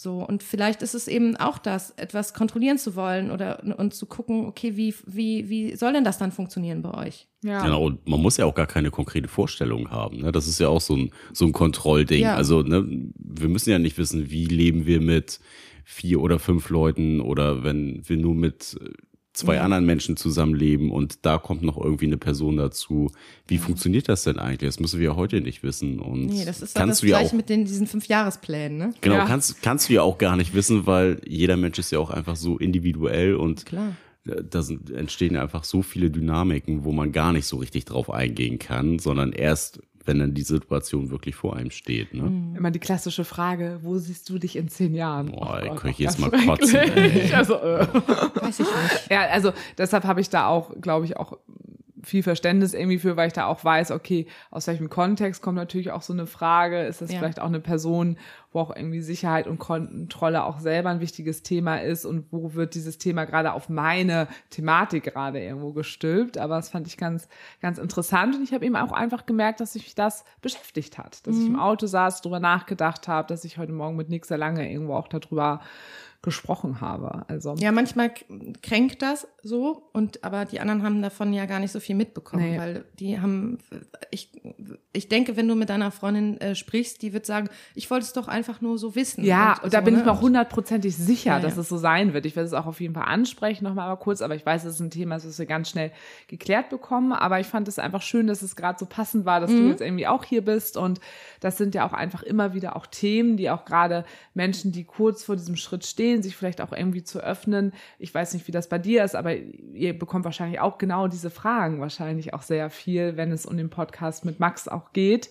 So, und vielleicht ist es eben auch das, etwas kontrollieren zu wollen oder und zu gucken, okay, wie, wie, wie soll denn das dann funktionieren bei euch? Ja. Genau, und man muss ja auch gar keine konkrete Vorstellung haben. Ne? Das ist ja auch so ein, so ein Kontrollding. Ja. Also ne, wir müssen ja nicht wissen, wie leben wir mit vier oder fünf Leuten oder wenn wir nur mit äh, zwei Ja. anderen Menschen zusammenleben und da kommt noch irgendwie eine Person dazu. Wie funktioniert das denn eigentlich? Das müssen wir ja heute nicht wissen. Und Nee, das ist kannst das du ja gleiche auch mit den, diesen Fünfjahresplänen, ne? Genau, Ja. kannst, kannst du ja auch gar nicht wissen, weil jeder Mensch ist ja auch einfach so individuell und Klar. da sind, entstehen einfach so viele Dynamiken, wo man gar nicht so richtig drauf eingehen kann, sondern erst, wenn dann die Situation wirklich vor einem steht. Ne? Immer die klassische Frage, wo siehst du dich in zehn Jahren? Boah, Oh ich Gott, könnte auch jetzt ganz mal kotzen. *laughs* Also, äh. Weiß ich nicht. Ja, also deshalb habe ich da auch, glaube ich, auch viel Verständnis irgendwie für, weil ich da auch weiß, okay, aus welchem Kontext kommt natürlich auch so eine Frage, ist das Ja. vielleicht auch eine Person, wo auch irgendwie Sicherheit und Kontrolle auch selber ein wichtiges Thema ist und wo wird dieses Thema gerade auf meine Thematik gerade irgendwo gestülpt, aber das fand ich ganz, ganz interessant und ich habe eben auch einfach gemerkt, dass sich das beschäftigt hat, dass ich im Auto saß, drüber nachgedacht habe, dass ich heute Morgen mit Nick sehr lange irgendwo auch darüber gesprochen habe. Also ja, manchmal kränkt das so und aber die anderen haben davon ja gar nicht so viel mitbekommen, nee. weil die haben ich ich denke, wenn du mit deiner Freundin äh, sprichst, die wird sagen, ich wollte es doch einfach nur so wissen. Ja, und, und da so, bin ne? ich mir auch hundertprozentig sicher, ja, dass ja. es so sein wird. Ich werde es auch auf jeden Fall ansprechen nochmal aber kurz, aber ich weiß, es ist ein Thema, das wir ganz schnell geklärt bekommen, aber ich fand es einfach schön, dass es gerade so passend war, dass mhm. du jetzt irgendwie auch hier bist und das sind ja auch einfach immer wieder auch Themen, die auch gerade Menschen, die kurz vor diesem Schritt stehen, sich vielleicht auch irgendwie zu öffnen. Ich weiß nicht, wie das bei dir ist, aber ihr bekommt wahrscheinlich auch genau diese Fragen wahrscheinlich auch sehr viel, wenn es um den Podcast mit Max auch geht.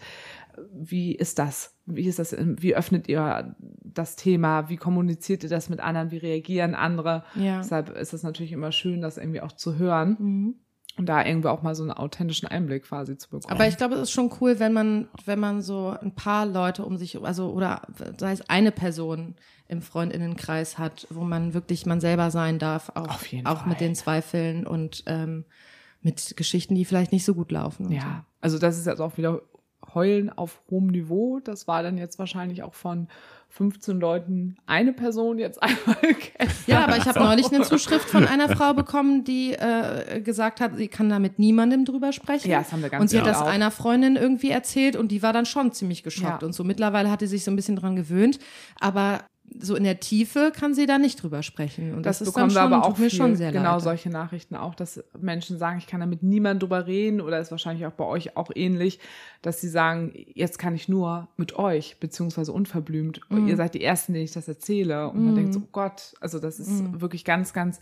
Wie ist das? Wie ist das? Wie öffnet ihr das Thema? Wie kommuniziert ihr das mit anderen? Wie reagieren andere? Ja. Deshalb ist es natürlich immer schön, das irgendwie auch zu hören. Mhm und da irgendwie auch mal so einen authentischen Einblick quasi zu bekommen. Aber ich glaube, es ist schon cool, wenn man, wenn man so ein paar Leute um sich, also oder sei es eine Person im Freundinnenkreis hat, wo man wirklich man selber sein darf, auch, auch Fall. mit den Zweifeln und ähm, mit Geschichten, die vielleicht nicht so gut laufen. Ja, so. also das ist jetzt auch wieder Heulen auf hohem Niveau. Das war dann jetzt wahrscheinlich auch von 15 Leuten eine Person jetzt *laughs* einmal. Ja, aber ich habe neulich eine Zuschrift von einer Frau bekommen, die äh, gesagt hat, sie kann da mit niemandem drüber sprechen. Ja, das haben wir ganz Und sie hat das auch. einer Freundin irgendwie erzählt und die war dann schon ziemlich geschockt ja. und so. Mittlerweile hat sie sich so ein bisschen dran gewöhnt, aber so in der Tiefe kann sie da nicht drüber sprechen. Und das, das bekommen wir aber auch mir schon sehr genau leid. solche Nachrichten auch, dass Menschen sagen, ich kann da mit niemandem drüber reden oder ist wahrscheinlich auch bei euch auch ähnlich, dass sie sagen, jetzt kann ich nur mit euch, beziehungsweise unverblümt. Mm. Ihr seid die Ersten, denen ich das erzähle. Und mm. man denkt so, oh Gott, also das ist mm. wirklich ganz, ganz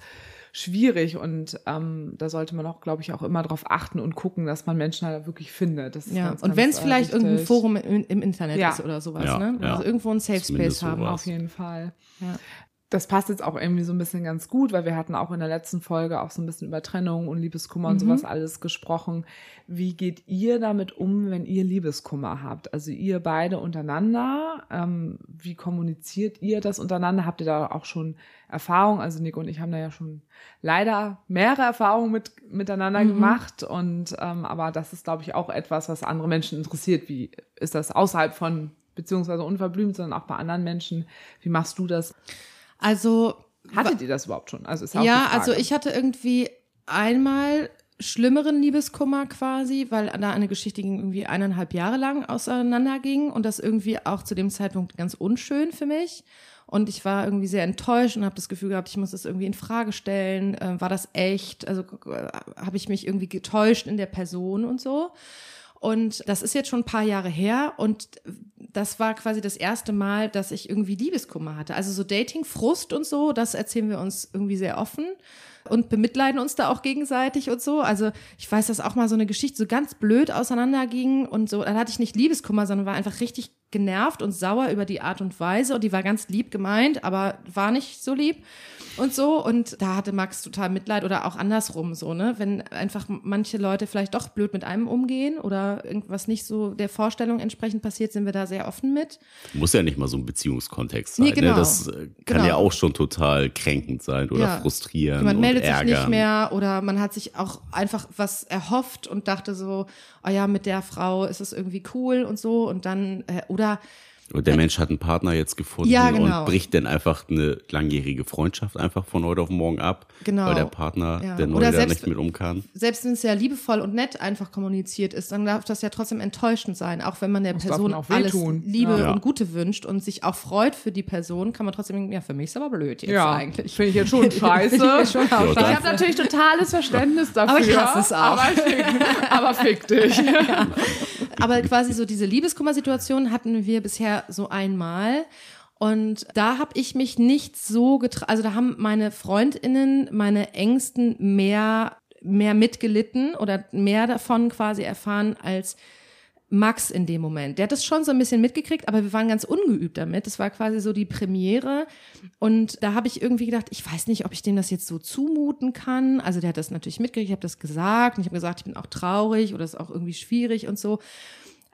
schwierig und ähm, da sollte man auch, glaube ich, auch immer darauf achten und gucken, dass man Menschen halt wirklich findet. Das ist ja. Ganz, und wenn es vielleicht wichtig. irgendein Forum im, im Internet ja. ist oder sowas, ja, ne? Also irgendwo ein Safe Space haben. Sowas. Auf jeden Fall. Ja das passt jetzt auch irgendwie so ein bisschen ganz gut, weil wir hatten auch in der letzten Folge auch so ein bisschen über Trennung und Liebeskummer mhm. und sowas alles gesprochen. Wie geht ihr damit um, wenn ihr Liebeskummer habt? Also ihr beide untereinander, ähm, wie kommuniziert ihr das untereinander? Habt ihr da auch schon Erfahrung? Also Nico und ich haben da ja schon leider mehrere Erfahrungen mit, miteinander mhm. gemacht und ähm, aber das ist, glaube ich, auch etwas, was andere Menschen interessiert. Wie ist das außerhalb von beziehungsweise unverblümt, sondern auch bei anderen Menschen? Wie machst du das? Also. Hattet ihr das überhaupt schon? Also ist ja, also ich hatte irgendwie einmal schlimmeren Liebeskummer quasi, weil da eine Geschichte ging irgendwie eineinhalb Jahre lang auseinanderging und das irgendwie auch zu dem Zeitpunkt ganz unschön für mich. Und ich war irgendwie sehr enttäuscht und habe das Gefühl gehabt, ich muss das irgendwie in Frage stellen. Äh, war das echt? Also äh, habe ich mich irgendwie getäuscht in der Person und so. Und das ist jetzt schon ein paar Jahre her und das war quasi das erste Mal, dass ich irgendwie Liebeskummer hatte. Also so Dating, Frust und so, das erzählen wir uns irgendwie sehr offen und bemitleiden uns da auch gegenseitig und so. Also ich weiß, dass auch mal so eine Geschichte so ganz blöd auseinanderging und so. Dann hatte ich nicht Liebeskummer, sondern war einfach richtig genervt und sauer über die Art und Weise und die war ganz lieb gemeint, aber war nicht so lieb und so. Und da hatte Max total Mitleid oder auch andersrum so, ne? Wenn einfach manche Leute vielleicht doch blöd mit einem umgehen oder irgendwas nicht so der Vorstellung entsprechend passiert, sind wir da sehr offen mit. Muss ja nicht mal so ein Beziehungskontext sein. Nee, ne? genau. Ne? Das äh, kann genau. ja auch schon total kränkend sein oder ja. frustrieren. Meldet ärgern. sich nicht mehr oder man hat sich auch einfach was erhofft und dachte so, oh ja, mit der Frau ist es irgendwie cool und so und dann, äh, oder und der Mensch hat einen Partner jetzt gefunden ja, genau. und bricht dann einfach eine langjährige Freundschaft einfach von heute auf morgen ab, genau. weil der Partner, ja. der neue, da nicht mit um kann. Selbst wenn es ja liebevoll und nett einfach kommuniziert ist, dann darf das ja trotzdem enttäuschend sein, auch wenn man der das Person auch alles Liebe ja. und Gute wünscht und sich auch freut für die Person, kann man trotzdem denken, ja, für mich ist aber blöd jetzt ja, eigentlich. Finde ich jetzt schon *laughs* scheiße. ich, schon ich habe natürlich totales Verständnis dafür. Aber ich hasse es auch. Aber fick, aber fick dich. *laughs* Aber quasi so diese Liebeskummer-Situation hatten wir bisher so einmal. Und da habe ich mich nicht so getraut, also da haben meine Freundinnen, meine Ängsten mehr, mehr mitgelitten oder mehr davon quasi erfahren als Max in dem Moment. Der hat das schon so ein bisschen mitgekriegt, aber wir waren ganz ungeübt damit. Das war quasi so die Premiere. Und da habe ich irgendwie gedacht, ich weiß nicht, ob ich dem das jetzt so zumuten kann. Also der hat das natürlich mitgekriegt, ich habe das gesagt und ich habe gesagt, ich bin auch traurig oder ist auch irgendwie schwierig und so.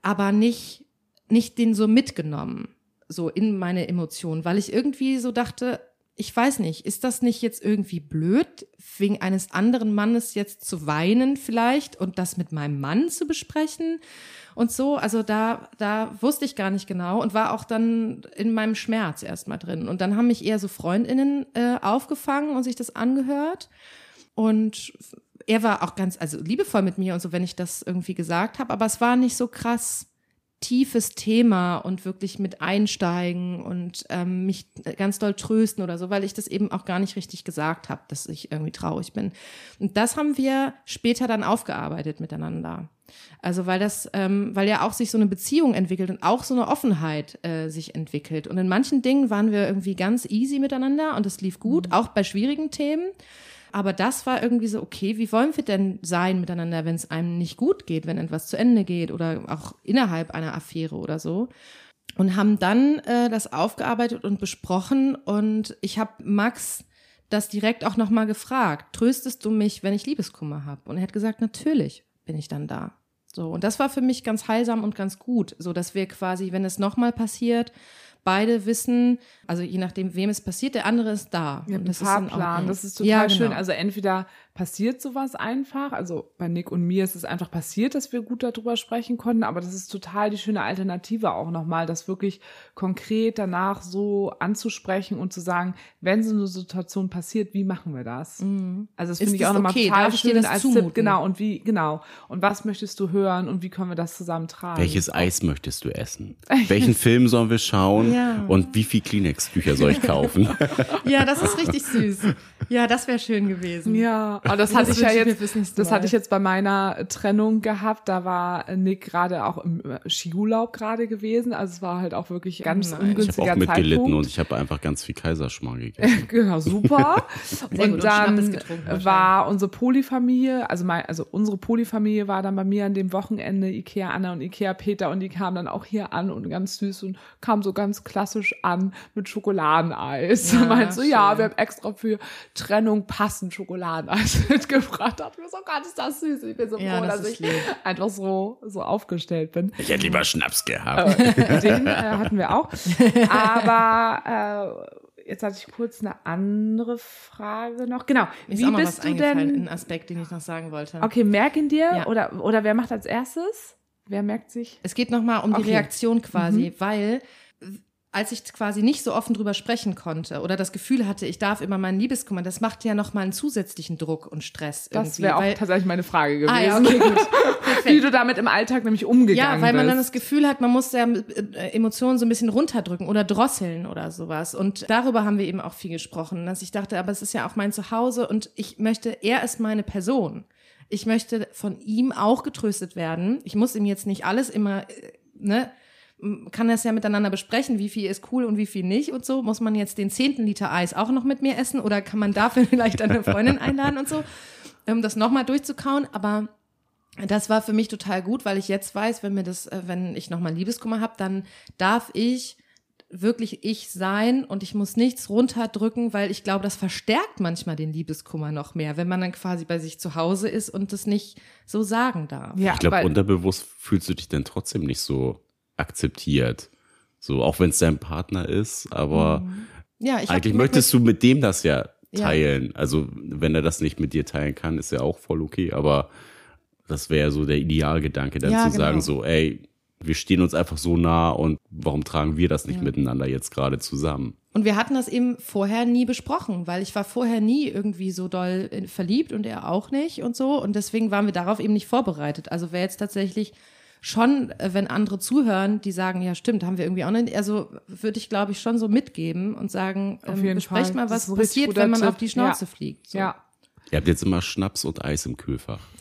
Aber nicht nicht den so mitgenommen, so in meine Emotionen, weil ich irgendwie so dachte, ich weiß nicht, ist das nicht jetzt irgendwie blöd, wegen eines anderen Mannes jetzt zu weinen vielleicht und das mit meinem Mann zu besprechen und so? Also da, da wusste ich gar nicht genau und war auch dann in meinem Schmerz erstmal drin. Und dann haben mich eher so Freundinnen äh, aufgefangen und sich das angehört. Und er war auch ganz, also liebevoll mit mir und so, wenn ich das irgendwie gesagt habe, aber es war nicht so krass tiefes Thema und wirklich mit einsteigen und ähm, mich ganz doll trösten oder so, weil ich das eben auch gar nicht richtig gesagt habe, dass ich irgendwie traurig bin. Und das haben wir später dann aufgearbeitet miteinander. Also weil das, ähm, weil ja auch sich so eine Beziehung entwickelt und auch so eine Offenheit äh, sich entwickelt. Und in manchen Dingen waren wir irgendwie ganz easy miteinander und es lief gut, mhm. auch bei schwierigen Themen. Aber das war irgendwie so, okay, wie wollen wir denn sein miteinander, wenn es einem nicht gut geht, wenn etwas zu Ende geht oder auch innerhalb einer Affäre oder so? Und haben dann äh, das aufgearbeitet und besprochen. Und ich habe Max das direkt auch nochmal gefragt. Tröstest du mich, wenn ich Liebeskummer habe? Und er hat gesagt, natürlich bin ich dann da. So, und das war für mich ganz heilsam und ganz gut, so dass wir quasi, wenn es nochmal passiert, beide wissen, also je nachdem, wem es passiert, der andere ist da. Ja, und das Fahrplan, ist das ist total ja, genau. schön. Also entweder passiert sowas einfach, also bei Nick und mir ist es einfach passiert, dass wir gut darüber sprechen konnten, aber das ist total die schöne Alternative auch nochmal, das wirklich konkret danach so anzusprechen und zu sagen, wenn so eine Situation passiert, wie machen wir das? Mhm. Also das finde ich auch nochmal okay? total schön als zumuten? Tipp, genau, und wie, genau. Und was möchtest du hören und wie können wir das zusammen tragen? Welches Eis möchtest du essen? *laughs* Welchen Film sollen wir schauen? Ja. Und wie viel Kleenex-Tücher soll ich kaufen? *laughs* ja, das ist richtig süß. Ja, das wäre schön gewesen. Ja, aber das, das hatte ich ja jetzt, das hatte ich jetzt bei meiner Trennung gehabt. Da war Nick gerade auch im Skiurlaub gerade gewesen. Also es war halt auch wirklich ganz Nein. ungünstiger Ich habe auch mitgelitten und ich habe einfach ganz viel Kaiserschmarrn gegessen. *laughs* genau, super. *laughs* und dann war unsere Polyfamilie, also mein, also unsere Polyfamilie war dann bei mir an dem Wochenende Ikea Anna und Ikea Peter und die kamen dann auch hier an und ganz süß und kamen so ganz klassisch an mit Schokoladeneis. Ja, *laughs* Meinst du, ja, wir haben extra für Trennung passend Schokoladeneis mitgebracht *laughs* hat. Mir so, Gott, ist das süß. Ich bin so ja, froh, das dass ich lieb. einfach so, so aufgestellt bin. Ich hätte lieber Schnaps gehabt. Äh, den äh, hatten wir auch. Aber äh, jetzt hatte ich kurz eine andere Frage noch. Genau. Mir Wie bist du denn? Ein Aspekt, den ich noch sagen wollte. Okay, merken dir ja. oder oder wer macht als erstes? Wer merkt sich? Es geht noch mal um okay. die Reaktion quasi, mhm. weil als ich quasi nicht so offen drüber sprechen konnte oder das Gefühl hatte, ich darf immer meinen Liebeskummer, das macht ja noch mal einen zusätzlichen Druck und Stress. Das wäre auch tatsächlich meine Frage gewesen. Ah, ja, okay, gut. *laughs* Wie du damit im Alltag nämlich umgegangen bist. Ja, weil man bist. dann das Gefühl hat, man muss ja äh, Emotionen so ein bisschen runterdrücken oder drosseln oder sowas. Und darüber haben wir eben auch viel gesprochen, dass ich dachte, aber es ist ja auch mein Zuhause und ich möchte, er ist meine Person. Ich möchte von ihm auch getröstet werden. Ich muss ihm jetzt nicht alles immer, äh, ne, kann das ja miteinander besprechen, wie viel ist cool und wie viel nicht und so. Muss man jetzt den zehnten Liter Eis auch noch mit mir essen oder kann man dafür *laughs* vielleicht eine Freundin einladen und so, um das nochmal durchzukauen. Aber das war für mich total gut, weil ich jetzt weiß, wenn mir das, äh, wenn ich nochmal Liebeskummer habe, dann darf ich wirklich ich sein und ich muss nichts runterdrücken, weil ich glaube, das verstärkt manchmal den Liebeskummer noch mehr, wenn man dann quasi bei sich zu Hause ist und das nicht so sagen darf. Ja, ich glaube, unterbewusst fühlst du dich dann trotzdem nicht so akzeptiert. So, auch wenn es dein Partner ist, aber mhm. ja, eigentlich möchtest du mit dem das ja teilen. Ja. Also, wenn er das nicht mit dir teilen kann, ist ja auch voll okay, aber das wäre so der Idealgedanke, dann ja, zu genau. sagen, so, ey, wir stehen uns einfach so nah und warum tragen wir das nicht ja. miteinander jetzt gerade zusammen? Und wir hatten das eben vorher nie besprochen, weil ich war vorher nie irgendwie so doll verliebt und er auch nicht und so. Und deswegen waren wir darauf eben nicht vorbereitet. Also wer jetzt tatsächlich schon, äh, wenn andere zuhören, die sagen, ja stimmt, haben wir irgendwie auch nicht, also würde ich glaube ich schon so mitgeben und sagen, ähm, besprecht mal, was passiert, wenn man Tipp. auf die Schnauze ja. fliegt. So. Ja. Ihr habt jetzt immer Schnaps und Eis im Kühlfach. *laughs*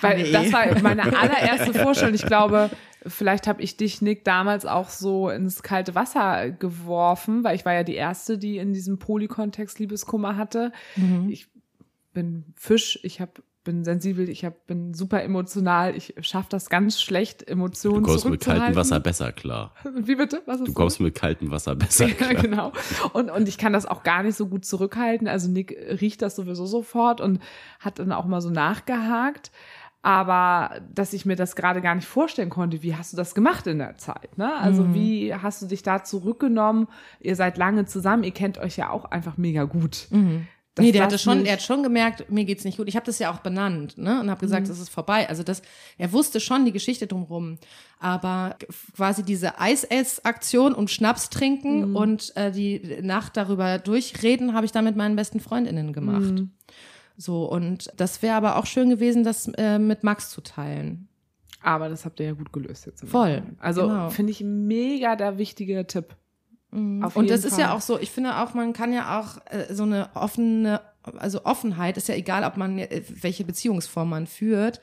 Weil das war meine *laughs* allererste Vorstellung. Ich glaube, vielleicht habe ich dich, Nick, damals auch so ins kalte Wasser geworfen, weil ich war ja die Erste, die in diesem Polykontext Liebeskummer hatte. Mhm. Ich bin Fisch, ich habe bin sensibel, ich hab, bin super emotional, ich schaffe das ganz schlecht, Emotionen Du kommst mit kaltem Wasser besser klar. Wie bitte? Was ist du kommst das? mit kaltem Wasser besser *laughs* klar. Ja, genau. Und, und ich kann das auch gar nicht so gut zurückhalten. Also Nick riecht das sowieso sofort und hat dann auch mal so nachgehakt. aber dass ich mir das gerade gar nicht vorstellen konnte, wie hast du das gemacht in der Zeit? Ne? Also Mhm. wie hast du dich da zurückgenommen? Ihr seid lange zusammen, ihr kennt euch ja auch einfach mega gut. Das Mhm. nee, der hatte schon, nicht- er hat schon gemerkt, mir geht's nicht gut. Ich habe das ja auch benannt, ne, und habe Mhm. gesagt, es ist vorbei. Also das, er wusste schon die Geschichte drumherum, aber quasi diese Eisessaktion und Schnaps trinken Mhm. und äh, die Nacht darüber durchreden, habe ich dann mit meinen besten Freundinnen gemacht. Mhm. So und das wäre aber auch schön gewesen, das äh, mit Max zu teilen. Aber das habt ihr ja gut gelöst jetzt. Voll. Also genau. finde ich mega der wichtige Tipp. Auf Und das jeden ist ja Fall. auch so, ich finde auch, man kann ja auch äh, so eine offene, also Offenheit ist ja egal, ob man äh, welche Beziehungsform man führt.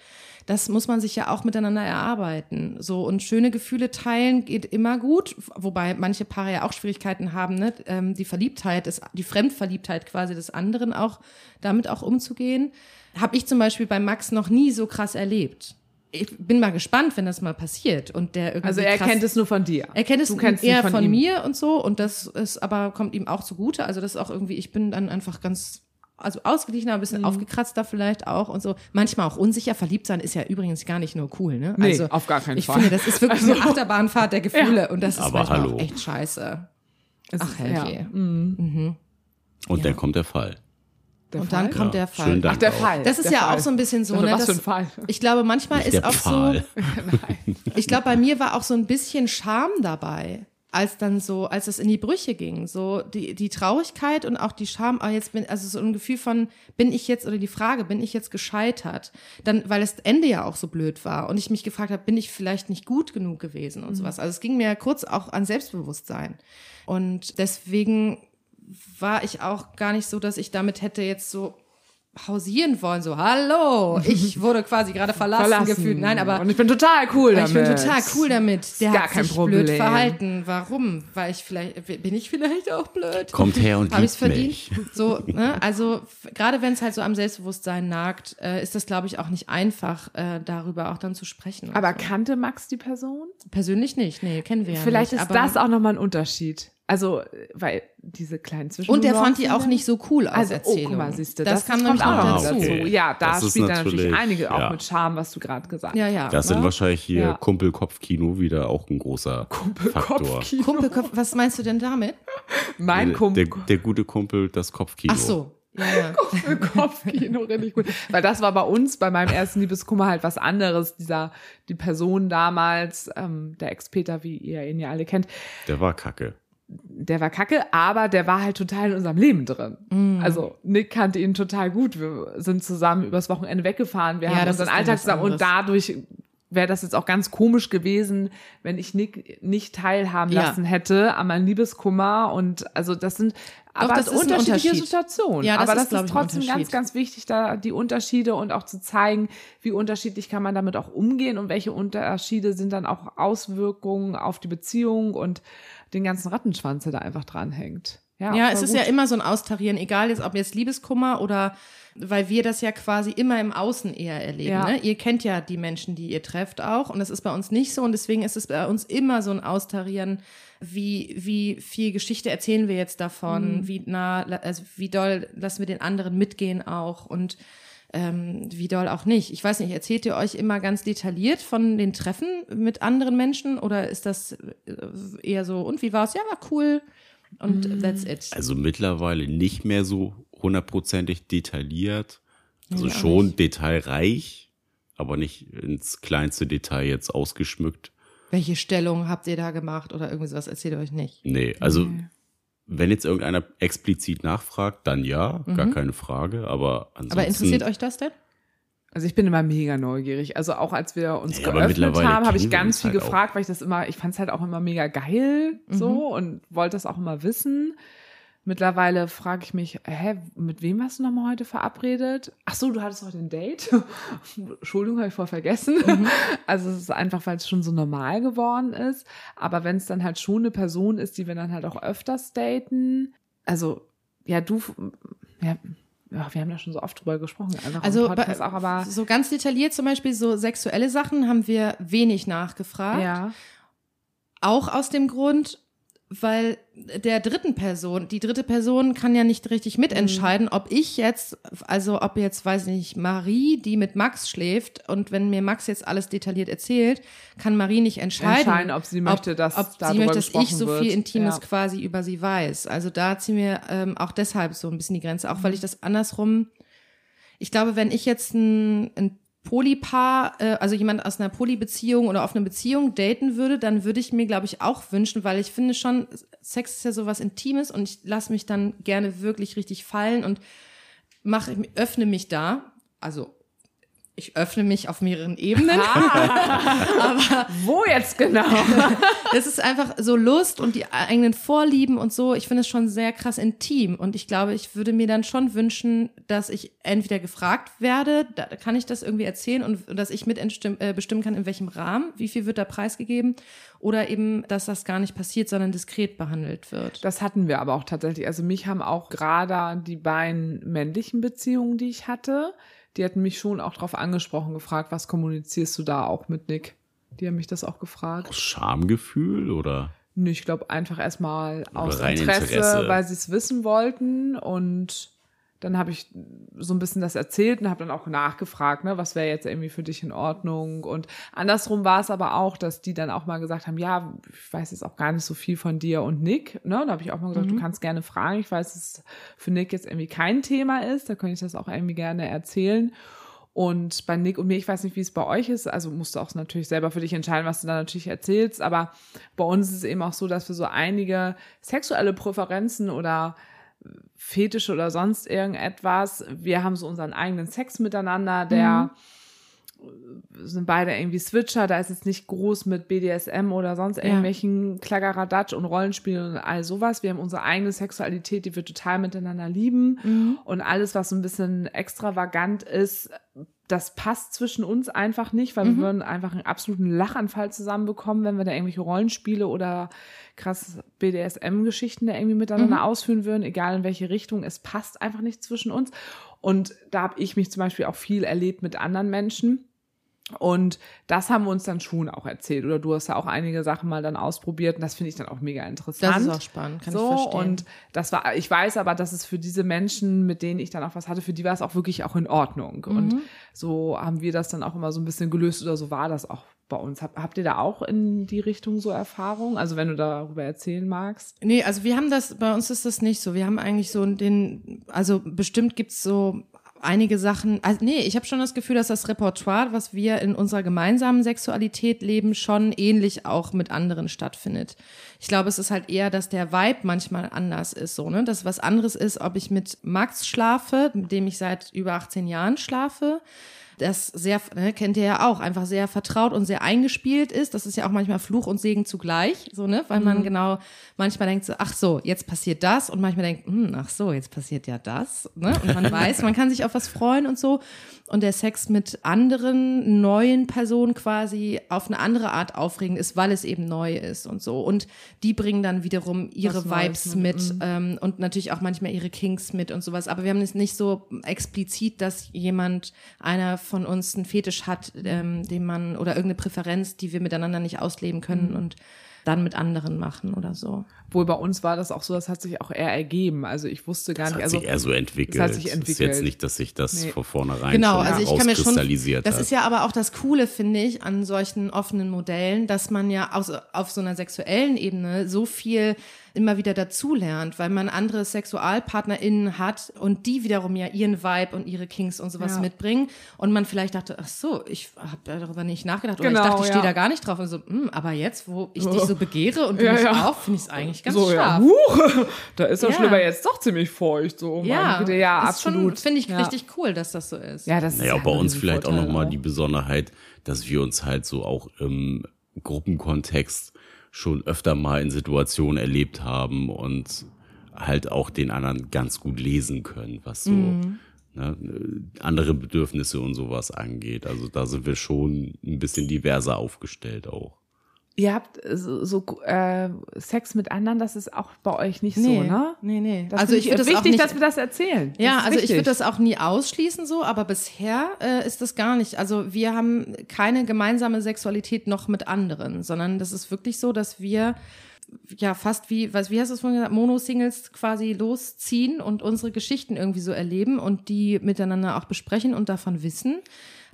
Das muss man sich ja auch miteinander erarbeiten. So und schöne Gefühle teilen geht immer gut, wobei manche Paare ja auch Schwierigkeiten haben, ne? ähm, die Verliebtheit, ist, die Fremdverliebtheit quasi des anderen auch damit auch umzugehen. Habe ich zum Beispiel bei Max noch nie so krass erlebt. Ich bin mal gespannt, wenn das mal passiert und der irgendwie Also er krass kennt es nur von dir. er kennt es du kennst eher von, ihm. mir und so und das ist aber kommt ihm auch zugute. Also das ist auch irgendwie, ich bin dann einfach ganz also ausgeglichener, ein bisschen Mhm. aufgekratzter vielleicht auch und so. Manchmal auch unsicher. Verliebt sein ist ja übrigens gar nicht nur cool, ne? Nee, also, auf gar keinen ich Fall. finde, das ist wirklich Also- eine Achterbahnfahrt der Gefühle und das ist Aber manchmal hallo. auch echt scheiße. Es Ach, ist- herrje. Mhm. Und Ja. dann kommt der Fall. Der und dann Fall? kommt Ja, der Fall. Ach, der auch. Fall. Das ist der ja Fall. auch so ein bisschen so, Also, ne? was dass- für ein Fall. Ich glaube, manchmal Nicht ist der auch Pfahl. *laughs* Nein. so, ich glaube, bei mir war auch so ein bisschen Scham dabei, als dann so, als es in die Brüche ging, so die, die Traurigkeit und auch die Scham, ah, jetzt bin, also so ein Gefühl von, bin ich jetzt, oder die Frage, bin ich jetzt gescheitert? Dann, weil das Ende ja auch so blöd war und ich mich gefragt habe, bin ich vielleicht nicht gut genug gewesen und sowas. Also es ging mir kurz auch an Selbstbewusstsein. Und deswegen war ich auch gar nicht so, dass ich damit hätte jetzt so hausieren wollen, so, hallo, ich *laughs* wurde quasi gerade verlassen, Verlassen. gefühlt. Nein, aber Und ich bin total cool damit. ich bin total cool damit. Der gar hat kein sich Problem. blöd verhalten. Warum? Weil ich vielleicht, bin ich vielleicht auch blöd? Kommt her und Habe ich es liebt verdient? mich. So, ne? Also gerade wenn es halt so am Selbstbewusstsein nagt, äh, ist das, glaube ich, auch nicht einfach, äh, darüber auch dann zu sprechen. Aber so. kannte Max die Person? persönlich nicht, nee, kennen wir ja Vielleicht nicht. ist aber das auch nochmal ein Unterschied. Also, weil diese kleinen Zwischen und der fand die auch nicht so cool aus Also, oh, Erzählung. guck mal, siehst du, das, das, kam kommt nämlich auch dazu. okay. Ja, da Das spielt dann natürlich einige auch ja. mit Charme, was du gerade gesagt Ja, hast. ja. Das sind ne? wahrscheinlich hier Ja. Kumpel-Kopf-Kino wieder auch ein großer Faktor. Kopfkino. Kumpelkopf, was meinst du denn damit? Mein der, Kumpel. der, der gute Kumpel, das Kopfkino. Ach so. Ja, ja. *laughs* Kopfkino, richtig gut. Weil das war bei uns, bei meinem ersten Liebeskummer halt was anderes. Dieser, die Person damals, ähm, der Ex-Peter, wie ihr ihn ja alle kennt, Der war kacke. Der war kacke, aber der war halt total in unserem Leben drin. Mm. Also Nick kannte ihn total gut. Wir sind zusammen übers Wochenende weggefahren. Wir Ja, haben unseren Alltag zusammen und dadurch wäre das jetzt auch ganz komisch gewesen, wenn ich Nick nicht teilhaben Ja. lassen hätte an meinem Liebeskummer und also das sind aber das ist unterschiedliche Unterschied. Situationen. Ja, das aber ist, das ist trotzdem ganz, ganz wichtig, da die Unterschiede und auch zu zeigen, wie unterschiedlich kann man damit auch umgehen und welche Unterschiede sind dann auch Auswirkungen auf die Beziehung und den ganzen Rattenschwanz, der da einfach dranhängt. Ja, voll es ist gut. ja immer so ein Austarieren, egal jetzt, ob jetzt Liebeskummer oder weil wir das ja quasi immer im Außen eher erleben. Ja. Ne? Ihr kennt ja die Menschen, die ihr trefft auch und das ist bei uns nicht so und deswegen ist es bei uns immer so ein Austarieren, wie, wie viel Geschichte erzählen wir jetzt davon, wie nah, also wie doll lassen wir den anderen mitgehen auch und ähm, wie doll auch nicht. Ich weiß nicht, erzählt ihr euch immer ganz detailliert von den Treffen mit anderen Menschen oder ist das äh, eher so, und wie war's? Ja, war cool und that's it. Also mittlerweile nicht mehr so hundertprozentig detailliert. Also auch schon nicht. detailreich, aber nicht ins kleinste Detail jetzt ausgeschmückt. Welche Stellung habt ihr da gemacht oder irgendwie sowas? Erzählt ihr euch nicht. Nee, also wenn jetzt irgendeiner explizit nachfragt, dann ja, gar keine Frage. Aber ansonsten. Mhm. Aber interessiert euch das denn? Also ich bin immer mega neugierig. Also auch als wir uns Ja, geöffnet haben, habe ich ganz viel halt auch. gefragt, weil ich das immer, ich fand es halt auch immer mega geil so und wollte das auch immer wissen. Mittlerweile frage ich mich, hä, mit wem hast du nochmal heute verabredet? Ach so, du hattest heute ein Date? *laughs* Entschuldigung, habe ich voll vergessen. *laughs* Also es ist einfach, weil es schon so normal geworden ist. Aber wenn es dann halt schon eine Person ist, die wir dann halt auch öfters daten, also ja, du, ja, ja, wir haben da schon so oft drüber gesprochen, einfach Also Podcast bei- auch, aber so ganz detailliert zum Beispiel so sexuelle Sachen haben wir wenig nachgefragt. ja. Auch aus dem Grund, weil der dritten Person, die dritte Person kann ja nicht richtig mitentscheiden, ob ich jetzt, also ob jetzt, weiß ich nicht, Marie, die mit Max schläft und wenn mir Max jetzt alles detailliert erzählt, kann Marie nicht entscheiden, Entscheiden, ob sie möchte, dass ob sie möchte, dass ich so viel Intimes Ja. quasi über sie weiß. Also da ziehen wir ähm, auch deshalb so ein bisschen die Grenze, auch Mhm. weil ich das andersrum, ich glaube, wenn ich jetzt ein, ein Polypaar, äh, also jemand aus einer Polybeziehung oder offenen Beziehung daten würde, dann würde ich mir, glaube ich, auch wünschen, weil ich finde schon, Sex ist ja sowas Intimes und ich lasse mich dann gerne wirklich richtig fallen und mache, öffne mich da. Also ich öffne mich auf mehreren Ebenen. *laughs* Wo jetzt genau? *laughs* Es ist einfach so Lust und die eigenen Vorlieben und so. Ich finde es schon sehr krass intim. Und ich glaube, ich würde mir dann schon wünschen, dass ich entweder gefragt werde, da kann ich das irgendwie erzählen und dass ich mit äh, bestimmen kann, in welchem Rahmen, wie viel wird da preisgegeben. Oder eben, dass das gar nicht passiert, sondern diskret behandelt wird. Das hatten wir aber auch tatsächlich. Also mich haben auch gerade die beiden männlichen Beziehungen, die ich hatte, die hatten mich schon auch drauf angesprochen, gefragt, was kommunizierst du da auch mit Nick? Die haben mich das auch gefragt. Aus Schamgefühl oder? Nee, ich glaube einfach erstmal aus Interesse, Interesse. weil sie es wissen wollten. Und dann habe ich so ein bisschen das erzählt und habe dann auch nachgefragt, ne, was wäre jetzt irgendwie für dich in Ordnung. Und andersrum war es aber auch, dass die dann auch mal gesagt haben, ja, ich weiß jetzt auch gar nicht so viel von dir und Nick. Ne? Da habe ich auch mal gesagt, du kannst gerne fragen. Ich weiß, dass es für Nick jetzt irgendwie kein Thema ist. Da könnte ich das auch irgendwie gerne erzählen. Und bei Nick und mir, ich weiß nicht, wie es bei euch ist, also musst du auch natürlich selber für dich entscheiden, was du da natürlich erzählst, aber bei uns ist es eben auch so, dass wir so einige sexuelle Präferenzen oder Fetische oder sonst irgendetwas, wir haben so unseren eigenen Sex miteinander, der sind beide irgendwie Switcher, da ist es nicht groß mit BDSM oder sonst irgendwelchen Klaggeradatsch und Rollenspielen und all sowas. Wir haben unsere eigene Sexualität, die wir total miteinander lieben. Und alles, was so ein bisschen extravagant ist, das passt zwischen uns einfach nicht, weil wir würden einfach einen absoluten Lachanfall zusammenbekommen, wenn wir da irgendwelche Rollenspiele oder krass BDSM-Geschichten da irgendwie miteinander ausführen würden, egal in welche Richtung. Es passt einfach nicht zwischen uns. Und da habe ich mich zum Beispiel auch viel erlebt mit anderen Menschen. Und das haben wir uns dann schon auch erzählt. Oder du hast ja auch einige Sachen mal dann ausprobiert und das finde ich dann auch mega interessant. Das ist auch spannend, kann ich so, verstehen. Und das war, ich weiß aber, dass es für diese Menschen, mit denen ich dann auch was hatte, für die war es auch wirklich auch in Ordnung. Mhm. Und so haben wir das dann auch immer so ein bisschen gelöst oder so war das auch bei uns. Hab, habt ihr da auch in die Richtung so Erfahrungen? Also wenn du darüber erzählen magst. Nee, also wir haben das, bei uns ist das nicht so. Wir haben eigentlich so den, also bestimmt gibt's so einige Sachen, also nee, ich habe schon das Gefühl, dass das Repertoire, was wir in unserer gemeinsamen Sexualität leben, schon ähnlich auch mit anderen stattfindet. Ich glaube, es ist halt eher, dass der Vibe manchmal anders ist, so, ne? Dass was anderes ist, ob ich mit Max schlafe, mit dem ich seit über 18 Jahren schlafe, das sehr, ne, kennt ihr ja auch, einfach sehr vertraut und sehr eingespielt ist. Das ist ja auch manchmal Fluch und Segen zugleich, so, ne? Weil man genau manchmal denkt so, ach so, jetzt passiert das und manchmal denkt, hm, ach so, jetzt passiert ja das, ne? Und man *laughs* weiß, man kann sich auf was freuen und so. Und der Sex mit anderen neuen Personen quasi auf eine andere Art aufregend ist, weil es eben neu ist und so. Und die bringen dann wiederum ihre Was Vibes mit, mit, ähm, und natürlich auch manchmal ihre Kinks mit und sowas. Aber wir haben es nicht so explizit, dass jemand, einer von uns einen Fetisch hat, ähm, den man oder irgendeine Präferenz, die wir miteinander nicht ausleben können Mhm. und dann mit anderen machen oder so. Wohl bei uns war das auch so, das hat sich auch eher ergeben. Also ich wusste gar Das nicht, hat also sich eher so entwickelt. Das hat sich Es ist entwickelt. jetzt nicht, dass sich das Nee. von vornherein Genau, schon also ich kann mir schon, das hat. ist ja aber auch das Coole, finde ich, an solchen offenen Modellen, dass man ja aus, auf so einer sexuellen Ebene so viel immer wieder dazulernt, weil man andere SexualpartnerInnen hat und die wiederum ja ihren Vibe und ihre Kinks und sowas Ja. mitbringen und man vielleicht dachte, ach so, ich habe darüber nicht nachgedacht oder Genau, ich dachte, ich stehe ja. da gar nicht drauf und so, hm, aber jetzt, wo ich dich so begehre und du Ja, mich ja. auch, finde ich es eigentlich ganz so, ja, scharf. huch, *laughs* da ist der Ja. Schlüpper jetzt doch ziemlich feucht. So, Ja, Güte, ja, ist schon, absolut. Finde ich ja. richtig cool, dass das so ist. Ja, das Naja, ist bei uns vielleicht auch Riesenvorteil nochmal die Besonderheit, dass wir uns halt so auch im Gruppenkontext schon öfter mal in Situationen erlebt haben und halt auch den anderen ganz gut lesen können, was so Mhm. ne, andere Bedürfnisse und sowas angeht. Also da sind wir schon ein bisschen diverser aufgestellt auch. Ihr habt so, so äh, Sex mit anderen, das ist auch bei euch nicht Nee, so, ne? nee, nee. Das Also ich ich das wichtig, nicht- dass wir das erzählen. Ja, das also ich wichtig. würde das auch nie ausschließen so, aber bisher äh, ist das gar nicht. Also wir haben keine gemeinsame Sexualität noch mit anderen, sondern das ist wirklich so, dass wir ja fast wie, was, wie hast du es vorhin gesagt, Mono-Singles quasi losziehen und unsere Geschichten irgendwie so erleben und die miteinander auch besprechen und davon wissen.